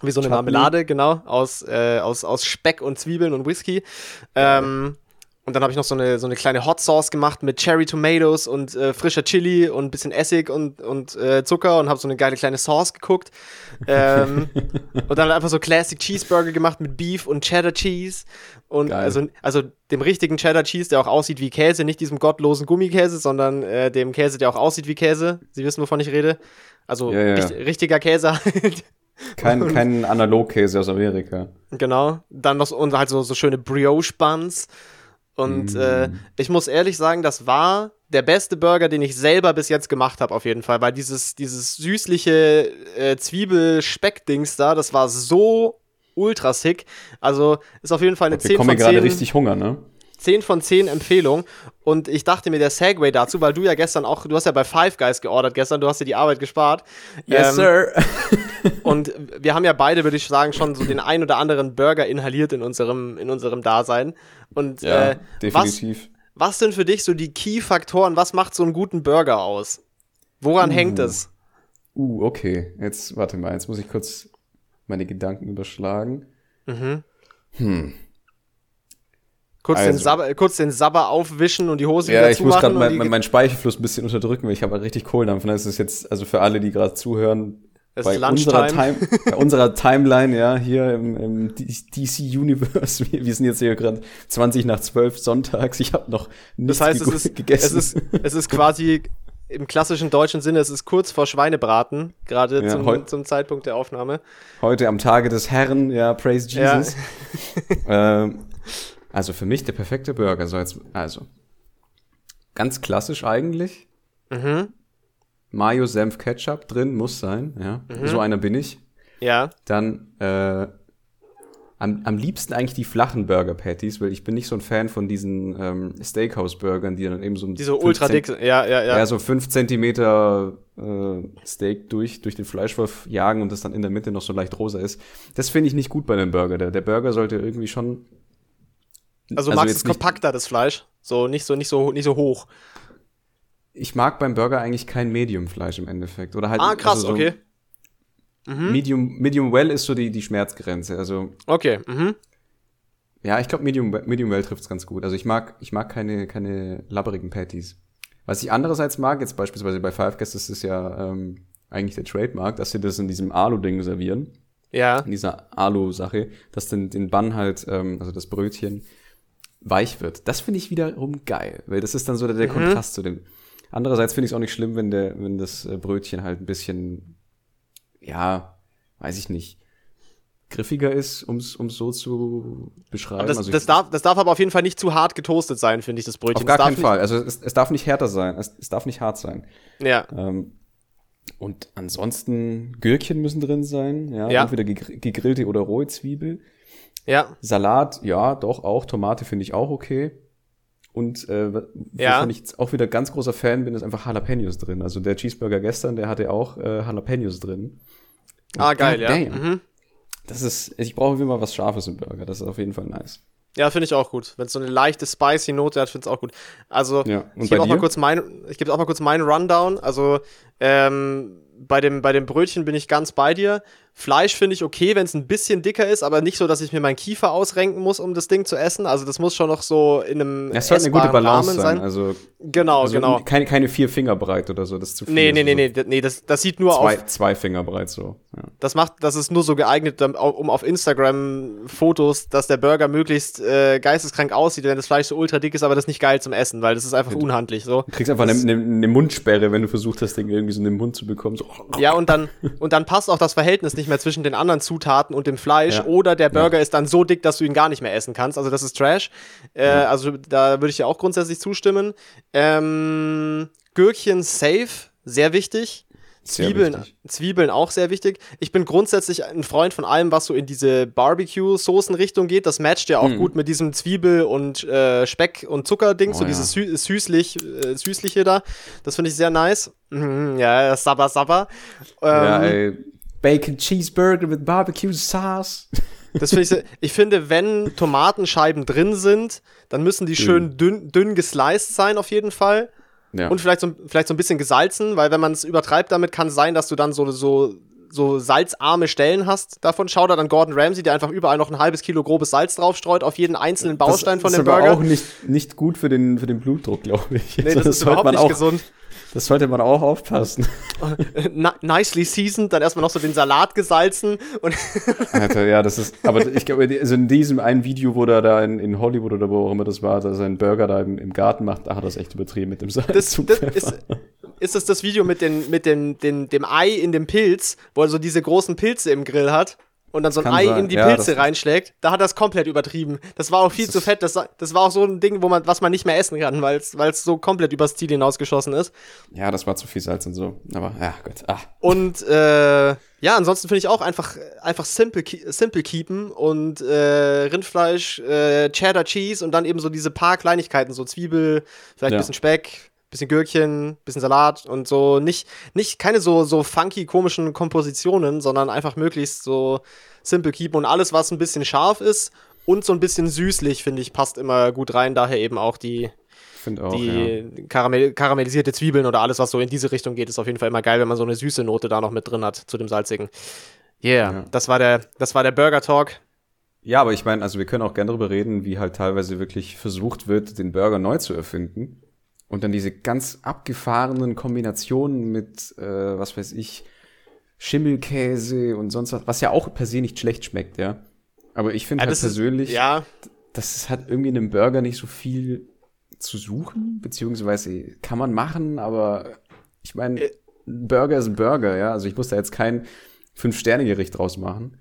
A: wie so eine. Marmelade, genau, aus, äh, aus, aus Speck und Zwiebeln und Whisky. Ähm, und dann habe ich noch so eine, so eine kleine Hot Sauce gemacht mit Cherry Tomatoes und äh, frischer Chili und ein bisschen Essig und, und äh, Zucker und habe so eine geile kleine Sauce geguckt. Ähm, und dann einfach so Classic Cheeseburger gemacht mit Beef und Cheddar Cheese. Und
B: Geil.
A: also, also dem richtigen Cheddar Cheese, der auch aussieht wie Käse, nicht diesem gottlosen Gummikäse, sondern äh, dem Käse, der auch aussieht wie Käse. Sie wissen, wovon ich rede. Also
B: Ja, ja.
A: richt- richtiger Käse halt.
B: Kein, kein Analogkäse aus Amerika.
A: Genau. Dann noch so, und halt so, so schöne Brioche-Buns. Und äh, ich muss ehrlich sagen, das war der beste Burger, den ich selber bis jetzt gemacht habe, auf jeden Fall. Weil dieses, dieses süßliche äh, Zwiebel-Speck-Dings da, das war so ultra sick. Also ist auf jeden Fall eine
B: Wir
A: 10
B: kommen
A: von
B: gerade
A: 10.
B: richtig Hunger, ne?
A: 10 von 10 Empfehlung. Und ich dachte mir, der Segway dazu, weil du ja gestern auch, du hast ja bei Five Guys geordert gestern, du hast dir die Arbeit gespart.
B: Yes,
A: Ähm,
B: sir.
A: Und wir haben ja beide, würde ich sagen, schon so den ein oder anderen Burger inhaliert in unserem, in unserem Dasein. Und
B: Ja,
A: äh, was,
B: definitiv.
A: was sind für dich so die Key-Faktoren? Was macht so einen guten Burger aus? Woran hängt es?
B: Uh, okay. Jetzt, warte mal, jetzt muss ich kurz meine Gedanken überschlagen.
A: Kurz, den
B: Also.
A: Sabber, kurz den Sabber aufwischen und die Hose
B: Ja,
A: wieder
B: ich muss
A: zumachen.
B: gerade
A: und
B: mein, meinen Speichelfluss ein bisschen unterdrücken, weil ich habe halt richtig Kohldampf. Und das ist jetzt, also für alle, die gerade zuhören,
A: Es
B: bei unserer. Time, bei unserer Timeline, ja, hier im, im DC Universe, wir, sind jetzt hier gerade 20 nach 12 sonntags, ich habe noch nichts
A: Das heißt, es ist,
B: gegessen.
A: es, ist, es ist quasi im klassischen deutschen Sinne, es ist kurz vor Schweinebraten, gerade
B: Ja,
A: zum, zum Zeitpunkt der Aufnahme.
B: Heute am Tage des Herrn, ja, praise
A: Ja.
B: Jesus. ähm, also für mich der perfekte Burger. So jetzt, also ganz klassisch eigentlich.
A: Mhm.
B: Mayo, Senf, Ketchup drin muss sein. Ja,
A: Mhm.
B: so einer bin ich.
A: Ja,
B: Dann äh, am, am liebsten eigentlich die flachen Burger Patties, weil ich bin nicht so ein Fan von diesen ähm, Steakhouse-Burgern, die dann eben so ein
A: diese ultra dick, ja, ja, ja.
B: ja, so fünf Zentimeter äh, Steak durch, durch den Fleischwolf jagen und das dann in der Mitte noch so leicht rosa ist. Das finde ich nicht gut bei einem Burger. Der, der Burger sollte irgendwie schon.
A: Also, du magst es kompakter, das Fleisch. So, nicht so, nicht so, nicht so hoch.
B: Ich mag beim Burger eigentlich kein Medium-Fleisch im Endeffekt. Oder halt,
A: Ah, krass,
B: also so
A: okay.
B: Medium, Medium Well ist so die, die Schmerzgrenze. Also,
A: Okay, mhm.
B: ja, ich glaube, Medium, Medium Well trifft's ganz gut. Also ich mag, ich mag keine, keine labberigen Patties. Was ich andererseits mag, jetzt beispielsweise bei Five Guests, das ist ja ähm, eigentlich der Trademark, dass sie das in diesem Alu-Ding servieren.
A: Ja,
B: in dieser Alu-Sache, dass den, den Bann halt, ähm, also das Brötchen, weich wird. Das finde ich wiederum geil, weil das ist dann so der, der Kontrast zu dem. Andererseits finde ich es auch nicht schlimm, wenn der, wenn das äh, Brötchen halt ein bisschen, ja, weiß ich nicht, griffiger ist, um es so zu beschreiben.
A: das,
B: also
A: das, darf, das darf aber auf jeden Fall nicht zu hart getoastet sein, finde ich, das Brötchen.
B: auf gar keinen Fall. Also es, es darf nicht härter sein, es, es darf nicht hart sein.
A: Ja,
B: Ähm, und ansonsten Gürkchen müssen drin sein, ja,
A: Ja.
B: entweder gegr- gegrillte oder rohe Zwiebel.
A: Ja,
B: Salat, ja, doch, auch. Tomate finde ich auch okay. Und äh, wovon
A: Ja.
B: ich jetzt auch wieder ganz großer Fan bin, ist einfach Jalapenos drin. Also der Cheeseburger gestern, der hatte auch äh, Jalapenos drin.
A: Ah, geil, ja. Mhm.
B: Das ist, ich brauche immer was Scharfes im Burger. Das ist auf jeden Fall nice.
A: Ja, finde ich auch gut. Wenn es so eine leichte spicy Note hat, finde ich auch gut. Also,
B: Ja, und
A: ich gebe auch mal kurz mein, ich gebe auch mal kurz meinen Rundown. Also, ähm, bei dem, bei dem Brötchen bin ich ganz bei dir. Fleisch finde ich okay, wenn es ein bisschen dicker ist, aber nicht so, dass ich mir meinen Kiefer ausrenken muss, um das Ding zu essen. Also, das muss schon noch so in einem
B: Es sollte eine gute Balance
A: Rahmen
B: sein. Also,
A: Genau,
B: also
A: genau.
B: keine, keine vier Finger breit oder so. Das ist zu viel.
A: Nee, nee,
B: Also
A: nee, nee, nee, das, das sieht nur
B: Zwei,
A: auf,
B: zwei Finger breit so. Ja.
A: das macht, das ist nur so geeignet, um auf Instagram Fotos, dass der Burger möglichst äh, geisteskrank aussieht, wenn das Fleisch so ultra dick ist, aber das ist nicht geil zum Essen, weil das ist einfach unhandlich so.
B: Du kriegst einfach eine, eine, eine Mundsperre, wenn du versucht hast, den irgendwie so in den Mund zu bekommen. So.
A: Ja, und dann, und dann passt auch das Verhältnis nicht mehr zwischen den anderen Zutaten und dem Fleisch.
B: Ja.
A: Oder der Burger ist dann so dick, dass du ihn gar nicht mehr essen kannst. Also das ist Trash. Äh, Also da würde ich dir auch grundsätzlich zustimmen. Ähm, Gürkchen safe, sehr wichtig. Zwiebeln. Zwiebeln auch sehr wichtig. Ich bin grundsätzlich ein Freund von allem, was so in diese Barbecue-Soßen-Richtung geht. Das matcht ja auch gut mit diesem Zwiebel- und äh, Speck- und Zuckerding.
B: Oh
A: so
B: ja.
A: dieses Sü süßlich, äh, süßliche da. Das finde ich sehr nice. Mhm, ja, Sabba Sabba. Ähm,
B: Ja, ey. Bacon Cheeseburger mit Barbecue Sauce.
A: Das finde ich, ich finde, wenn Tomatenscheiben drin sind, dann müssen die schön dünn, dünn gesliced sein, auf jeden Fall.
B: Ja.
A: Und vielleicht so, vielleicht so ein bisschen gesalzen, weil wenn man es übertreibt damit, kann es sein, dass du dann so, so, so salzarme Stellen hast. Davon schau da dann Gordon Ramsay, der einfach überall noch ein halbes Kilo grobes Salz draufstreut, auf jeden einzelnen Baustein von
B: das
A: dem
B: ist aber
A: Burger.
B: auch nicht, nicht gut für den, für den Blutdruck, glaube ich.
A: nee,
B: Also
A: das, ist überhaupt
B: man
A: nicht
B: auch,
A: gesund.
B: Das sollte man auch aufpassen.
A: Ni- nicely seasoned, dann erstmal noch so den Salat gesalzen und
B: Alter, ja, das ist, aber ich glaube, also in diesem einen Video, wo er da in, in Hollywood oder wo auch immer das war, dass er einen Burger da im, im Garten macht, da hat er es echt übertrieben mit dem Salz.
A: das, das ist, ist das das Video mit, den, mit den, den, dem Ei in dem Pilz, wo er so diese großen Pilze im Grill hat? Und dann so ein
B: Kann
A: Ei
B: sein.
A: in die
B: Ja,
A: Pilze reinschlägt, da hat er es komplett übertrieben. Das war auch viel zu fett. Das, das war auch so ein Ding, wo man, was man nicht mehr essen kann, weil es so komplett übers Ziel hinausgeschossen ist.
B: Ja, das war zu viel Salz und so. Aber ja, gut. Ah.
A: Und äh, ja, ansonsten finde ich auch einfach, einfach simple, simple keepen und äh, Rindfleisch, äh, Cheddar Cheese und dann eben so diese paar Kleinigkeiten, so Zwiebel, vielleicht ein
B: Ja.
A: bisschen Speck, bisschen Gürkchen, bisschen Salat und so nicht, nicht keine so, so funky, komischen Kompositionen, sondern einfach möglichst so simple keepen und alles, was ein bisschen scharf ist und so ein bisschen süßlich, finde ich, passt immer gut rein. Daher eben auch die,
B: auch, ja.
A: die karamell karamellisierte Zwiebeln oder alles, was so in diese Richtung geht, ist auf jeden Fall immer geil, wenn man so eine süße Note da noch mit drin hat zu dem salzigen. Yeah,
B: Ja.
A: das war der, das war der Burger Talk.
B: Ja, aber ich meine, also wir können auch gerne darüber reden, wie halt teilweise wirklich versucht wird, den Burger neu zu erfinden. Und dann diese ganz abgefahrenen Kombinationen mit, äh, was weiß ich, Schimmelkäse und sonst was, was ja auch per se nicht schlecht schmeckt, ja. Aber ich finde
A: Ja,
B: halt
A: das ist-
B: persönlich,
A: Ja,
B: das hat irgendwie in einem Burger nicht so viel zu suchen, beziehungsweise kann man machen, aber ich meine,
A: Äh.
B: Burger ist ein Burger, ja. Also ich muss da jetzt kein Fünf-Sterne-Gericht draus machen.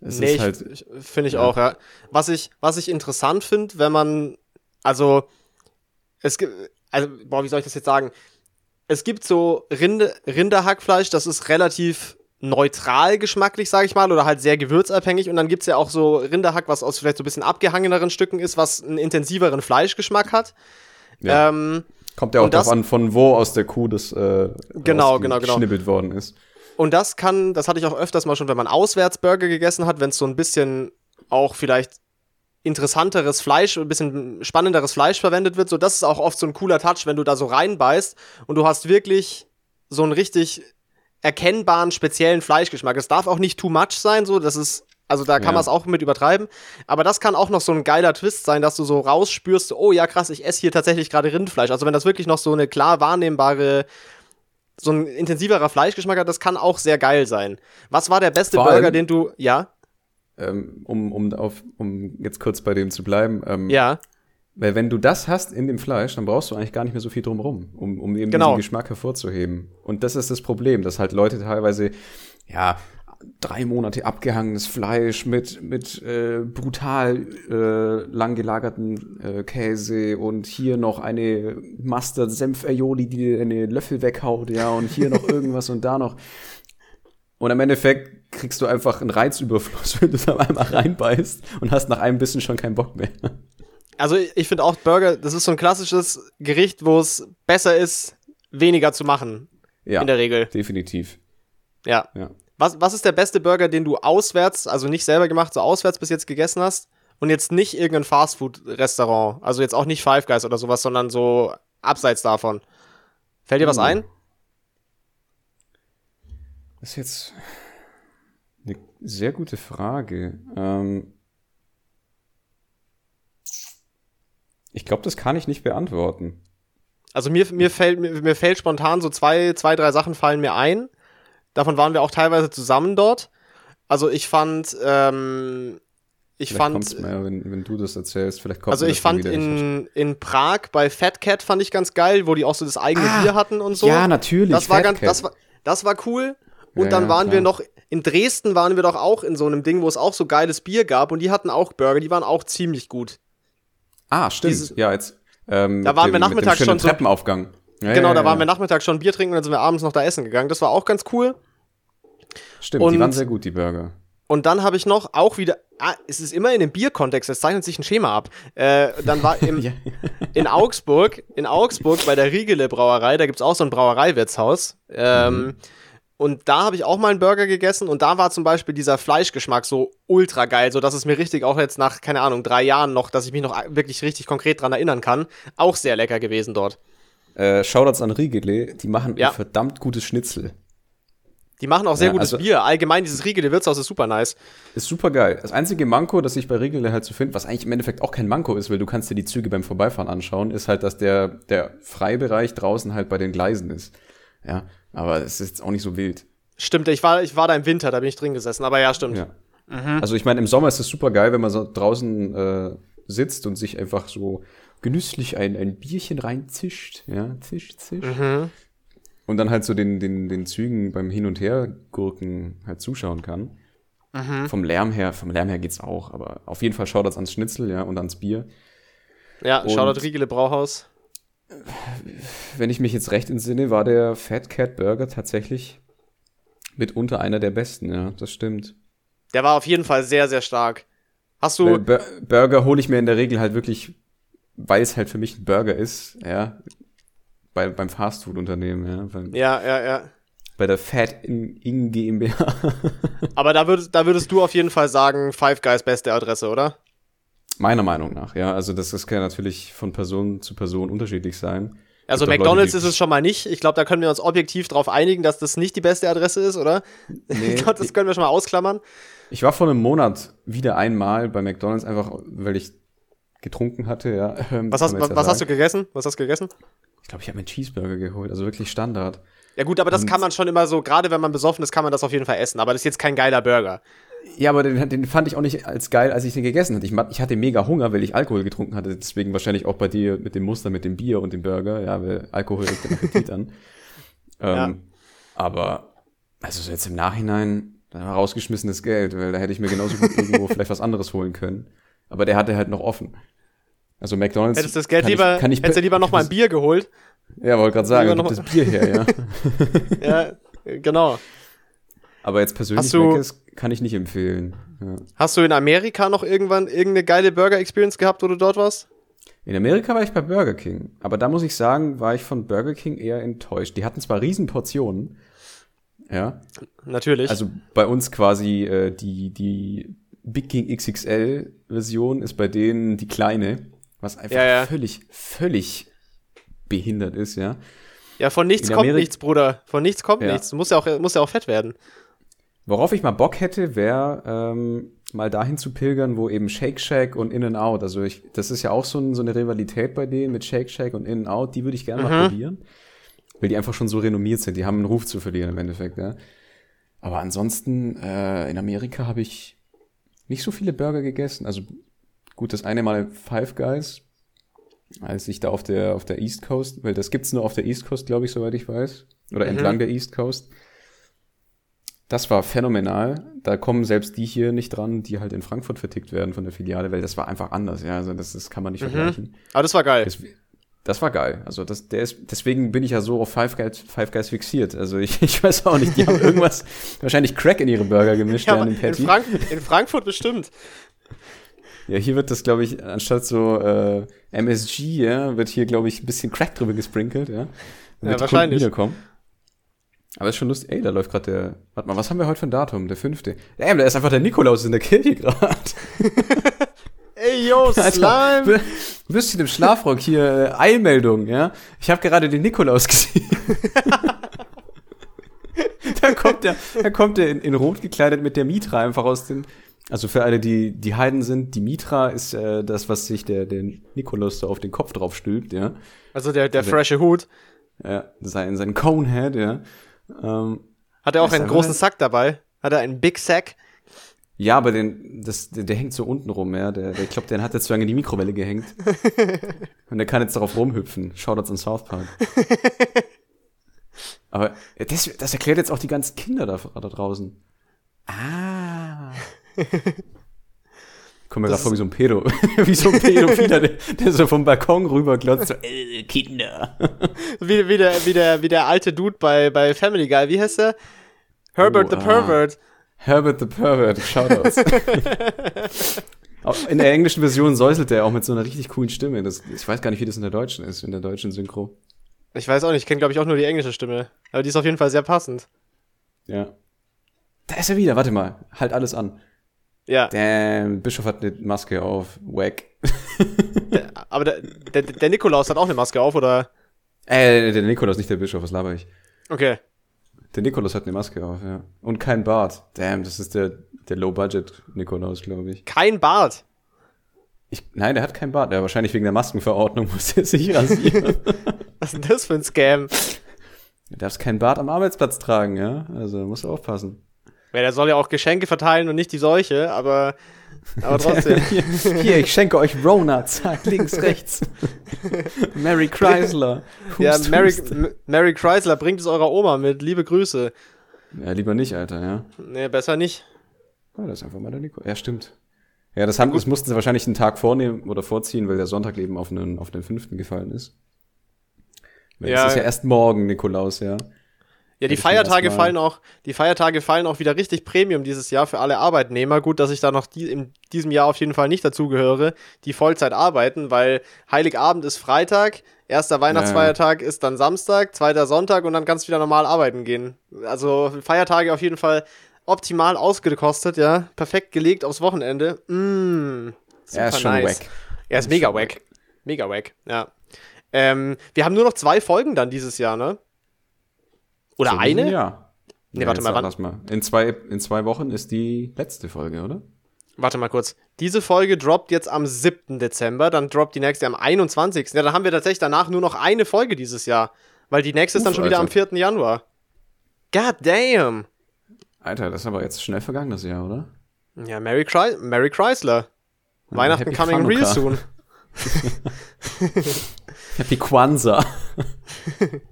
B: Es
A: nee,
B: ist halt,
A: finde ich
B: ja.
A: auch, ja. Was ich, was ich interessant finde, wenn man, also, es gibt, also, boah, wie soll ich das jetzt sagen? Es gibt so Rinde, Rinderhackfleisch, das ist relativ neutral geschmacklich, sage ich mal, oder halt sehr gewürzabhängig. Und dann gibt's ja auch so Rinderhack, was aus vielleicht so ein bisschen abgehangeneren Stücken ist, was einen intensiveren Fleischgeschmack hat.
B: ja.
A: Ähm,
B: Kommt ja auch darauf an, von wo aus der Kuh das äh,
A: Genau, genau, genau.
B: worden ist.
A: Und das kann, das hatte ich auch öfters mal schon, wenn man Auswärtsburger gegessen hat, wenn es so ein bisschen auch vielleicht interessanteres Fleisch, ein bisschen spannenderes Fleisch verwendet wird. So, das ist auch oft so ein cooler Touch, wenn du da so reinbeißt und du hast wirklich so einen richtig erkennbaren, speziellen Fleischgeschmack. Es darf auch nicht too much sein, so, das ist, also da kann
B: Ja.
A: man es auch mit übertreiben. Aber das kann auch noch so ein geiler Twist sein, dass du so rausspürst, oh ja, krass, ich esse hier tatsächlich gerade Rindfleisch. Also wenn das wirklich noch so eine klar wahrnehmbare so ein intensiverer Fleischgeschmack hat, das kann auch sehr geil sein. Was war der beste Burger, den du, ja,
B: Ähm, um, um, auf, um jetzt kurz bei dem zu bleiben. Ähm,
A: ja,
B: Weil wenn du das hast in dem Fleisch, dann brauchst du eigentlich gar nicht mehr so viel drumherum, um, um eben
A: Genau.
B: diesen Geschmack hervorzuheben. Und das ist das Problem, dass halt Leute teilweise, ja, drei Monate abgehangenes Fleisch mit, mit äh, brutal äh, lang gelagerten äh, Käse und hier noch eine Mustard-Senf-Aioli, die dir eine Löffel weghaut, ja, und hier noch irgendwas und da noch. Und im Endeffekt kriegst du einfach einen Reizüberfluss, wenn du da einmal reinbeißt und hast nach einem Bissen schon keinen Bock mehr.
A: also ich, finde auch Burger, das ist so ein klassisches Gericht, wo es besser ist, weniger zu machen.
B: Ja,
A: In der Regel.
B: definitiv.
A: Ja.
B: Ja.
A: Was, was ist der beste Burger, den du auswärts, also nicht selber gemacht, so auswärts bis jetzt gegessen hast? Und jetzt nicht irgendein Fastfood-Restaurant, also jetzt auch nicht Five Guys oder sowas, sondern so abseits davon. Fällt dir was
B: Hm.
A: ein?
B: Das ist jetzt sehr gute Frage. Ähm ich glaube, das kann ich nicht beantworten.
A: Also mir, mir, fällt, mir, mir fällt spontan so zwei, zwei, drei Sachen fallen mir ein. Davon waren wir auch teilweise zusammen dort. Also ich fand, ähm, ich
B: Vielleicht
A: fand,
B: mehr, wenn, wenn du das erzählst. Vielleicht kommt
A: also ich fand in, in Prag bei Fat Cat fand ich ganz geil, wo die auch so das eigene
B: Ah,
A: Bier hatten und so.
B: Ja, natürlich.
A: das war
B: Fat
A: ganz,
B: Cat.
A: das war, das war cool. Und
B: Ja,
A: dann waren wir
B: klar.
A: noch, in Dresden waren wir doch auch in so einem Ding, wo es auch so geiles Bier gab und die hatten auch Burger, die waren auch ziemlich gut.
B: ah, stimmt.
A: dieses-
B: ja, jetzt. Ähm,
A: Da waren
B: dem,
A: wir nachmittags schon so-
B: Treppenaufgang. Ja,
A: genau,
B: ja,
A: da
B: ja,
A: waren
B: ja.
A: wir nachmittags schon Bier trinken und dann sind wir abends noch da essen gegangen. Das war auch ganz cool.
B: Stimmt, die
A: und-
B: waren sehr gut, die Burger.
A: Und dann habe ich noch auch wieder, ah, es ist immer in dem Bierkontext, es zeichnet sich ein Schema ab. Äh, dann war im, in Augsburg, in Augsburg bei der Riegele Brauerei, da gibt's auch so ein Brauereiwirtshaus. Ähm, Und da habe ich auch mal einen Burger gegessen und da war zum Beispiel dieser Fleischgeschmack so ultra geil, so dass es mir richtig auch jetzt nach, keine Ahnung, drei Jahren noch, dass ich mich noch wirklich richtig konkret dran erinnern kann, auch sehr lecker gewesen dort.
B: Äh, Shoutouts an Riegele, die machen
A: Ja.
B: ein verdammt gutes Schnitzel.
A: Die machen auch sehr
B: Ja,
A: gutes
B: also-
A: Bier. Allgemein, dieses Riegele Wirtshaus ist super nice.
B: Ist super geil. Das einzige Manko, das ich bei Riegele halt so finde, was eigentlich im Endeffekt auch kein Manko ist, weil du kannst dir die Züge beim Vorbeifahren anschauen, ist halt, dass der, der Freibereich draußen halt bei den Gleisen ist. Ja, aber es ist jetzt auch nicht so wild.
A: Stimmt, ich war, ich war da im Winter, da bin ich drin gesessen, aber ja, stimmt.
B: Ja. Also ich meine, im Sommer ist es super geil, wenn man so draußen äh, sitzt und sich einfach so genüsslich ein, ein Bierchen reinzischt. Ja, zisch, zisch.
A: Mhm.
B: Und dann halt so den, den, den Zügen beim Hin- und Her-Gurken halt zuschauen kann. Mhm. Vom Lärm her, vom Lärm her geht's auch, aber auf jeden Fall schaut das ans Schnitzel, ja, und ans Bier.
A: Ja, und Shoutout Riegele Brauhaus.
B: Wenn ich mich jetzt recht entsinne, war der Fat Cat Burger tatsächlich mitunter einer der besten, ja, das stimmt.
A: Der war auf jeden Fall sehr, sehr stark. Hast du.
B: Bur Burger hole ich mir in der Regel halt wirklich, weil es halt für mich ein Burger ist, ja. Bei, beim Fastfood-Unternehmen, ja.
A: Beim, ja, ja, ja.
B: Bei der Fat in, in GmbH.
A: Aber da würdest, da würdest du auf jeden Fall sagen, Five Guys beste Adresse, oder?
B: Meiner Meinung nach, ja. Also das, das kann natürlich von Person zu Person unterschiedlich sein.
A: Also McDonalds Leute, ist es schon mal nicht. Ich glaube, da können wir uns objektiv darauf einigen, dass das nicht die beste Adresse ist, oder? Nee, ich glaube, das können wir schon mal ausklammern.
B: Ich war vor einem Monat wieder einmal bei McDonalds, einfach weil ich getrunken hatte, ja.
A: Ähm, was hast, was, was hast du gegessen? Was hast du gegessen?
B: Ich glaube, ich habe mir einen Cheeseburger geholt, also wirklich Standard.
A: Ja gut, aber das Und kann man schon immer so, gerade wenn man besoffen ist, kann man das auf jeden Fall essen. Aber das ist jetzt kein geiler Burger.
B: Ja, aber den, den fand ich auch nicht als geil, als ich den gegessen hatte. Ich, ich, hatte mega Hunger, weil ich Alkohol getrunken hatte. Deswegen wahrscheinlich auch bei dir mit dem Muster, mit dem Bier und dem Burger. Ja, weil Alkohol regt den Appetit an. Ähm, ja. Aber, also jetzt im Nachhinein, rausgeschmissenes Geld, weil da hätte ich mir genauso gut irgendwo vielleicht was anderes holen können. Aber der hatte halt noch offen. Also McDonalds.
A: Hättest du das Geld lieber, ich, kann ich, hättest du lieber noch mal ein Bier geholt?
B: Ja, wollte gerade sagen, noch das Bier her, ja.
A: ja, genau.
B: Aber jetzt persönlich du, ist, kann ich nicht empfehlen. Ja.
A: Hast du in Amerika noch irgendwann irgendeine geile Burger-Experience gehabt, wo du dort warst?
B: In Amerika war ich bei Burger King, aber da muss ich sagen, war ich von Burger King eher enttäuscht. Die hatten zwar Riesenportionen, ja.
A: Natürlich.
B: Also bei uns quasi äh, die, die Big King XXL Version ist bei denen die kleine, was einfach ja, ja. völlig, völlig behindert ist, ja.
A: Ja, von nichts kommt nichts, Bruder. Von nichts kommt ja. nichts. Muss ja auch, muss ja auch fett werden.
B: Worauf ich mal Bock hätte, wäre ähm, mal dahin zu pilgern, wo eben Shake Shack und In n Out, also ich, das ist ja auch so, ein, so eine Rivalität bei denen mit Shake Shack und In n Out, die würde ich gerne mhm. mal probieren, weil die einfach schon so renommiert sind, die haben einen Ruf zu verlieren im Endeffekt, ja. Aber ansonsten, äh, in Amerika habe ich nicht so viele Burger gegessen, also gut, das eine Mal Five Guys, als ich da auf der, auf der East Coast, weil das gibt's nur auf der East Coast, glaube ich, soweit ich weiß, oder mhm. entlang der East Coast, das war phänomenal. Da kommen selbst die hier nicht dran, die halt in Frankfurt vertickt werden von der Filiale, weil das war einfach anders. Ja, also das, das kann man nicht mhm. vergleichen.
A: Aber das war geil.
B: Das, das, war geil. Also das, der ist, deswegen bin ich ja so auf Five Guys, Five Guys fixiert. Also ich, ich weiß auch nicht, die haben irgendwas, wahrscheinlich Crack in ihre Burger gemischt
A: ja, in, in, Frank in Frankfurt bestimmt.
B: Ja, hier wird das, glaube ich, anstatt so äh, MSG, ja, wird hier, glaube ich, ein bisschen Crack drüber gesprinkelt, ja.
A: ja, wahrscheinlich. Wiederkommen.
B: Aber ist schon lustig. Ey, da läuft gerade der. Warte mal, was haben wir heute für ein Datum? Der fünfte. Damn, da ist einfach der Nikolaus in der Kirche gerade.
A: Ey, yo, Slime!
B: Du bist in dem Schlafrock hier, äh, Eilmeldung, ja? Ich habe gerade den Nikolaus gesehen. da kommt der, da kommt der in, in Rot gekleidet mit der Mitra einfach aus den. Also für alle, die die Heiden sind, die Mitra ist äh, das, was sich der, der Nikolaus so auf den Kopf drauf stülpt, ja.
A: Also der, der, der frische Hut.
B: Ja, sein, sein Conehead, ja. Ähm,
A: Hat er auch einen großen Sack dabei? Hat er einen Big Sack?
B: Ja, aber den, das, der, der hängt so unten rum, ja. Der, der, ich glaube, den hat jetzt zu lange in die Mikrowelle gehängt. Und der kann jetzt darauf rumhüpfen. Schaut uns in South Park. aber das, das erklärt jetzt auch die ganzen Kinder da, da draußen. Ah. Kommt mir gerade vor wie so ein Pedo. wie so ein Pädophiler, der, der so vom Balkon rüberglotzt. So, äh, Kinder.
A: wie, wie, der, wie, der, wie der alte Dude bei, bei Family Guy. Wie heißt der? Herbert oh, the ah. Pervert.
B: Herbert the Pervert. Shoutouts. in der englischen Version säuselt er auch mit so einer richtig coolen Stimme. Das, ich weiß gar nicht, wie das in der deutschen ist, in der deutschen Synchro.
A: Ich weiß auch nicht. Ich kenne, glaube ich, auch nur die englische Stimme. Aber die ist auf jeden Fall sehr passend.
B: Ja. Da ist er wieder. Warte mal. Halt alles an.
A: Ja.
B: Damn, Bischof hat eine Maske auf. Wack.
A: aber der, der, der, Nikolaus hat auch eine Maske auf, oder?
B: Äh, der Nikolaus, nicht der Bischof, was laber ich?
A: Okay.
B: Der Nikolaus hat eine Maske auf, ja. Und kein Bart. Damn, das ist der, der Low-Budget-Nikolaus, glaube ich.
A: Kein Bart?
B: Ich, nein, der hat kein Bart. Ja, wahrscheinlich wegen der Maskenverordnung muss er sich rasieren.
A: was ist denn das für ein Scam?
B: Du darfst kein Bart am Arbeitsplatz tragen, ja? Also musst du aufpassen.
A: Ja, der soll ja auch Geschenke verteilen und nicht die Seuche, aber, aber trotzdem.
B: hier, hier, ich schenke euch zack, links, rechts. Mary Chrysler.
A: Hust, ja, Mary, Mary Chrysler, bringt es eurer Oma mit. Liebe Grüße.
B: Ja, lieber nicht, Alter, ja.
A: Nee, besser nicht.
B: Oh, das ist einfach mal der Nico. Ja, stimmt. Ja, das, haben, das mussten sie wahrscheinlich einen Tag vornehmen oder vorziehen, weil der Sonntag eben auf den, auf den fünften gefallen ist.
A: Ja.
B: Es ist ja erst morgen, Nikolaus, ja.
A: Ja, die Feiertage fallen auch, die Feiertage fallen auch wieder richtig Premium dieses Jahr für alle Arbeitnehmer. Gut, dass ich da noch die, in diesem Jahr auf jeden Fall nicht dazugehöre, die Vollzeit arbeiten, weil Heiligabend ist Freitag, erster Weihnachtsfeiertag ist dann Samstag, zweiter Sonntag und dann kannst du wieder normal arbeiten gehen. Also Feiertage auf jeden Fall optimal ausgekostet, ja. Perfekt gelegt aufs Wochenende. Mm, super
B: Ja, ist schon
A: nice.
B: wack.
A: Ja, ist mega wack. Mega wack, ja. Ähm, wir haben nur noch zwei Folgen dann dieses Jahr, ne? Oder
B: So
A: eine?
B: Ja.
A: Nee, warte
B: jetzt
A: mal, wann-
B: mal. In zwei, in zwei Wochen ist die letzte Folge, oder?
A: Warte mal kurz. Diese Folge droppt jetzt am 7. Dezember, dann droppt die nächste am 21. Ja, dann haben wir tatsächlich danach nur noch eine Folge dieses Jahr. Weil die nächste ist dann schon wieder am
B: Alter.
A: 4. Januar. God damn.
B: Alter, das ist aber jetzt schnell vergangen, das Jahr, oder?
A: Ja, Merry, Chry Merry Chrysler. Weihnachten
B: Happy
A: coming real
B: Chanukka.
A: soon.
B: Happy Kwanzaa.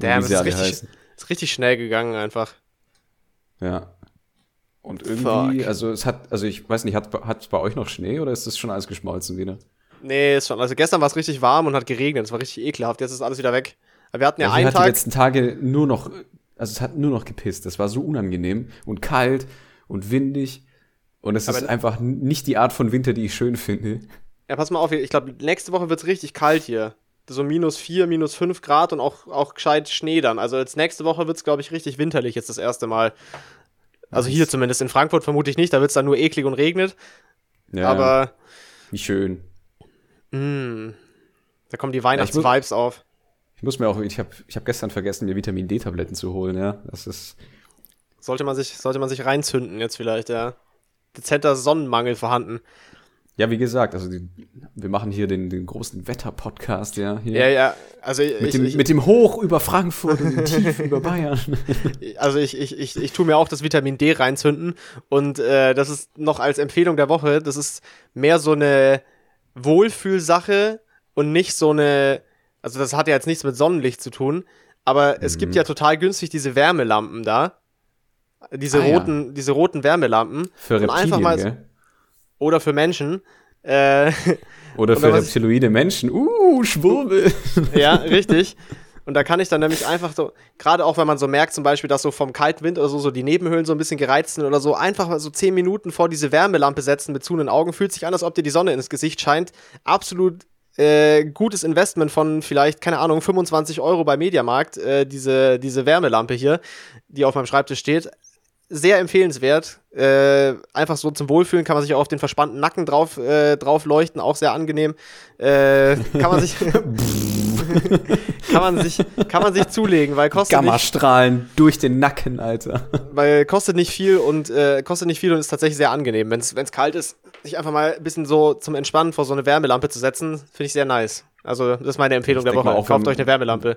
A: Damn,
B: sie
A: ist richtig, ist richtig schnell gegangen einfach.
B: Ja. Und irgendwie,
A: Fuck.
B: also es hat, also ich weiß nicht, hat es bei euch noch Schnee oder ist das schon alles geschmolzen wieder?
A: Nee, ist schon. Also gestern war es richtig warm und hat geregnet. Es war richtig ekelhaft. Jetzt ist alles wieder weg. Aber wir hatten ja,
B: Ja,
A: einen
B: hat die
A: Tag.
B: letzten Tage nur noch, also es hat nur noch gepisst. Das war so unangenehm und kalt und windig. Und es
A: Aber-
B: ist einfach nicht die Art von Winter, die ich schön finde.
A: Ja, pass mal auf, ich glaube, nächste Woche wird es richtig kalt hier. So minus 4, minus 5 Grad und auch, auch gescheit Schnee dann. Also jetzt nächste Woche wird es, glaube ich, richtig winterlich jetzt das erste Mal. Also hier zumindest. In Frankfurt vermute ich nicht, da wird es dann nur eklig und regnet.
B: Ja,
A: Aber
B: wie schön.
A: mh, da kommen die Weihnachtsvibes auf.
B: Ich muss mir auch, ich habe ich hab gestern vergessen, mir Vitamin D-Tabletten zu holen, ja. Das ist,
A: Sollte man sich, sollte man sich reinzünden jetzt vielleicht, ja. Dezenter Sonnenmangel vorhanden.
B: Ja, wie gesagt, also die, wir machen hier den, den großen Wetter-Podcast, ja. Hier.
A: Ja, ja. Also ich,
B: mit, dem,
A: ich,
B: mit dem Hoch über Frankfurt und dem Tief über Bayern.
A: Also ich, ich, ich, ich tue mir auch das Vitamin D reinzünden und äh, das ist noch als Empfehlung der Woche, das ist mehr so eine Wohlfühlsache und nicht so eine, also das hat ja jetzt nichts mit Sonnenlicht zu tun, aber es gibt ja total günstig diese Wärmelampen da. Diese
B: Ah, ja.
A: roten, diese roten Wärmelampen.
B: Für
A: Und
B: Reptilien,
A: einfach mal-
B: gell?
A: Oder für Menschen. Äh,
B: Oder für reptiloide Menschen. Uh, Schwurbel.
A: Ja, richtig. Und da kann ich dann nämlich einfach so, gerade auch wenn man so merkt, zum Beispiel, dass so vom kalten Wind oder so, so die Nebenhöhlen so ein bisschen gereizt sind oder so, einfach so 10 Minuten vor diese Wärmelampe setzen mit zuhenden Augen, fühlt sich an, als ob dir die Sonne ins Gesicht scheint. Absolut äh, gutes Investment von vielleicht, keine Ahnung, 25 Euro bei Mediamarkt, äh, diese, diese Wärmelampe hier, die auf meinem Schreibtisch steht. Sehr empfehlenswert. Äh, einfach so zum Wohlfühlen kann man sich auch auf den verspannten Nacken drauf, äh, drauf leuchten, auch sehr angenehm. Äh, kann man sich. kann man sich, kann man sich zulegen, weil kostet nicht,
B: Gammastrahlen durch den Nacken, Alter.
A: weil kostet nicht viel und äh, kostet nicht viel und ist tatsächlich sehr angenehm. Wenn es kalt ist, sich einfach mal ein bisschen so zum Entspannen vor so eine Wärmelampe zu setzen, finde ich sehr nice. Also das ist meine Empfehlung
B: Ich
A: der Woche. Kauft euch eine Wärmelampe.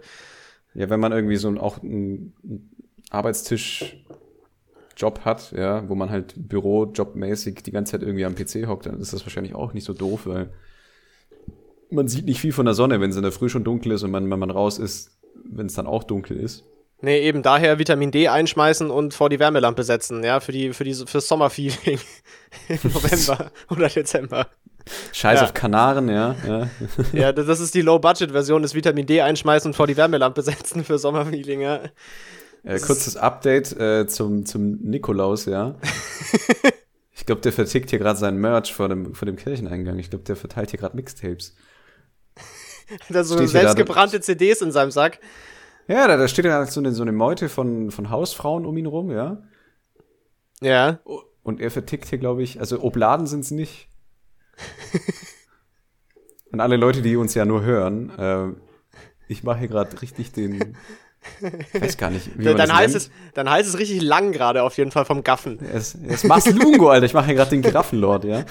B: Ja, wenn man irgendwie so ein, auch einen Arbeitstisch Job hat, ja, wo man halt Bürojobmäßig die ganze Zeit irgendwie am PC hockt, dann ist das wahrscheinlich auch nicht so doof, weil man sieht nicht viel von der Sonne, wenn es in der Früh schon dunkel ist und man, wenn man raus ist, wenn es dann auch dunkel ist.
A: Nee, eben daher Vitamin D einschmeißen und vor die Wärmelampe setzen, ja, für die, für die, fürs Sommerfeeling im November oder Dezember.
B: Scheiß
A: Ja.
B: auf Kanaren, ja. ja.
A: Ja, das das ist die Low-Budget-Version des Vitamin D einschmeißen und vor die Wärmelampe setzen für Sommerfeeling, ja.
B: Äh, kurzes Update äh, zum, zum Nikolaus, ja. Ich glaube, der vertickt hier gerade sein Merch vor dem, vor dem Kircheneingang. Ich glaube, der verteilt hier gerade Mixtapes.
A: Da so
B: Steht hier
A: selbstgebrannte CDs in seinem Sack.
B: Ja, da, da steht ja so eine, so eine Meute von, von Hausfrauen um ihn rum, ja.
A: Ja.
B: Und er vertickt hier, glaube ich, also Obladen sind es nicht. Und alle Leute, die uns ja nur hören, äh, ich mache hier gerade richtig den. Ich weiß gar nicht, wie man
A: Dann
B: das
A: heißt,
B: nennt.
A: es, dann heißt es richtig lang gerade auf jeden Fall vom Gaffen.
B: Er ist Mars Lungo, Alter. Ich mache hier gerade den Giraffenlord, ja.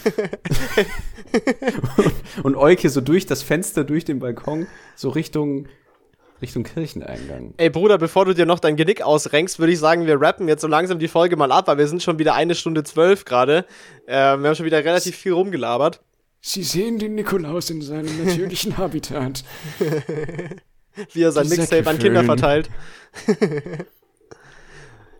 B: und, und Euk hier so durch das Fenster, durch den Balkon, so Richtung, Richtung Kircheneingang.
A: Ey Bruder, bevor du dir noch dein Genick ausrenkst, würde ich sagen, wir rappen jetzt so langsam die Folge mal ab, weil wir sind schon wieder eine Stunde zwölf gerade. Äh, wir haben schon wieder relativ viel rumgelabert.
B: Sie sehen den Nikolaus in seinem natürlichen Habitat.
A: Wie er sein Mixtape an Kinder verteilt.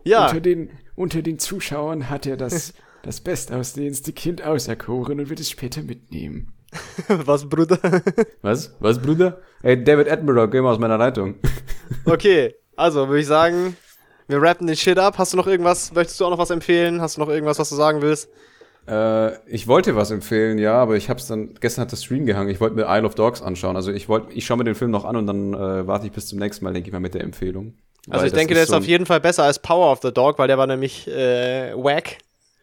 A: ja,
B: den, unter den Zuschauern hat er das, das bestaussehendste Kind auserkoren und wird es später mitnehmen.
A: Was, Bruder?
B: Was? Was, Bruder? Ey, David Attenborough, geh mal aus meiner Leitung.
A: okay, also würde ich sagen, wir rappen den Shit ab. Hast du noch irgendwas, möchtest du auch noch was empfehlen? Hast du noch irgendwas, was du sagen willst?
B: Äh, ich wollte was empfehlen, ja, aber ich hab's dann, gestern hat das Stream gehangen, ich wollte mir Isle of Dogs anschauen. Also ich wollte, ich schaue mir den Film noch an und dann äh, warte ich bis zum nächsten Mal, denke ich mal, mit der Empfehlung.
A: Also ich denke, der ist so auf jeden Fall besser als Power of the Dog, weil der war nämlich äh, wack,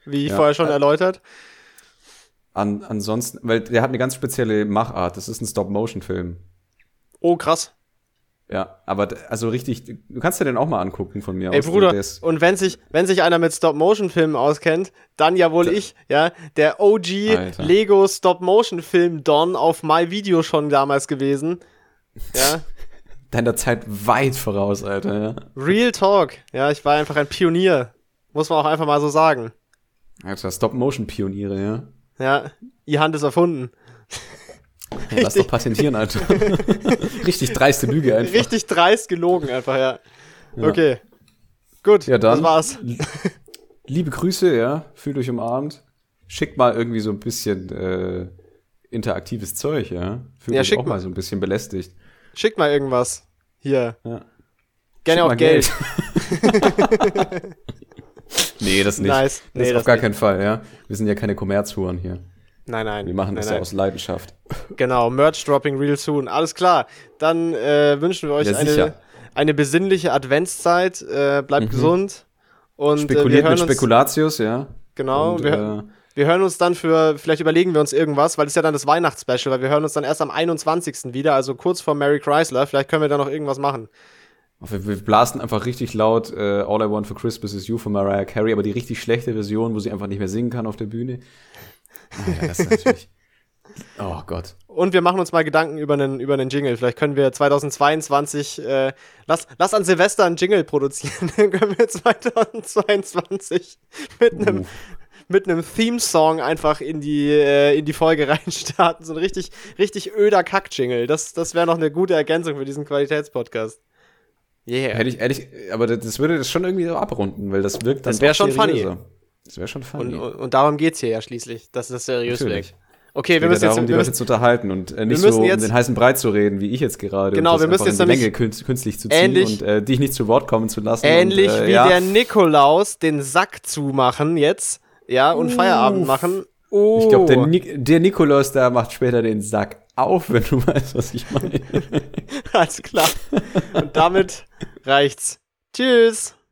A: wie ja, vorher schon äh, erläutert.
B: An, ansonsten, weil der hat eine ganz spezielle Machart. Das ist ein Stop-Motion-Film.
A: Oh, krass.
B: Ja, aber also richtig, du kannst dir den auch mal angucken von mir
A: Ey, aus. Ey Bruder, und wenn sich, wenn sich einer mit Stop-Motion-Filmen auskennt, dann ja wohl ich, ja, der OG Alter. Lego Stop-Motion-Film Don auf My Video schon damals gewesen. Ja.
B: Deiner Zeit weit voraus, Alter, ja.
A: Real Talk, ja, ich war einfach ein Pionier. Muss man auch einfach mal so sagen.
B: Alter, Stop-Motion-Pioniere, ja.
A: Ja, ihr Hand ist erfunden.
B: Ja, lass doch patentieren, Alter. Richtig dreiste Lüge einfach.
A: Richtig dreist gelogen einfach, ja. ja. Okay. Gut,
B: ja, dann, das war's. Liebe Grüße, ja. Fühlt euch umarmt. Schickt mal irgendwie so ein bisschen äh, interaktives Zeug, ja. Fühlt ja, euch auch mal so ein bisschen belästigt.
A: Schickt mal irgendwas. Hier. Ja. Gerne auch Geld.
B: Geld. nee, das nicht. Nice. Das nee, auf gar nicht. keinen Fall, ja. Wir sind ja keine Kommerzhuren hier.
A: Nein, nein.
B: Wir machen
A: nein,
B: das nein. ja aus Leidenschaft.
A: Genau, Merch dropping real soon. Alles klar. Dann äh, wünschen wir euch ja, eine, eine besinnliche Adventszeit. Äh, bleibt mhm. gesund. Und,
B: Spekuliert äh, wir hören mit Spekulatius, ja.
A: Genau. Und, wir, äh, wir hören uns dann für, vielleicht überlegen wir uns irgendwas, weil es ja dann das Weihnachtsspecial, weil wir hören uns dann erst am 21. wieder, also kurz vor Mary Chrysler. Vielleicht können wir da noch irgendwas machen.
B: Wir, wir blasen einfach richtig laut äh, All I Want for Christmas is You von Mariah Carey, aber die richtig schlechte Version, wo sie einfach nicht mehr singen kann auf der Bühne. Ja, das ist natürlich. Oh Gott.
A: Und wir machen uns mal Gedanken über einen, über einen Jingle. Vielleicht können wir 2022, äh, lass, lass an Silvester einen Jingle produzieren. Dann können wir 2022 mit einem, uh. mit einem Theme-Song einfach in die, äh, in die Folge reinstarten. So ein richtig, richtig öder Kack-Jingle. Das, das wäre noch eine gute Ergänzung für diesen Qualitätspodcast.
B: Yeah. Hätte ich ehrlich, aber das würde das schon irgendwie so abrunden, weil das wirkt dann.
A: Das wäre schon funny.
B: Das wäre schon funny.
A: Und, und, darum geht's hier ja schließlich, dass das seriös
B: Natürlich.
A: wirkt. Okay, wir müssen
B: darum, jetzt, die Leute zu unterhalten und äh, nicht so um jetzt, den heißen Breit zu reden, wie ich jetzt gerade.
A: Genau, wir müssen jetzt die
B: Länge künstlich zu ziehen
A: ähnlich,
B: und äh, dich nicht zu Wort kommen zu lassen.
A: Ähnlich
B: und,
A: äh, wie ja. der Nikolaus den Sack zumachen jetzt, ja, und Uff. Feierabend machen.
B: Oh. Ich glaube, der, Ni der Nikolaus da macht später den Sack auf, wenn du weißt, was ich meine.
A: Alles klar. Und damit reicht's. Tschüss.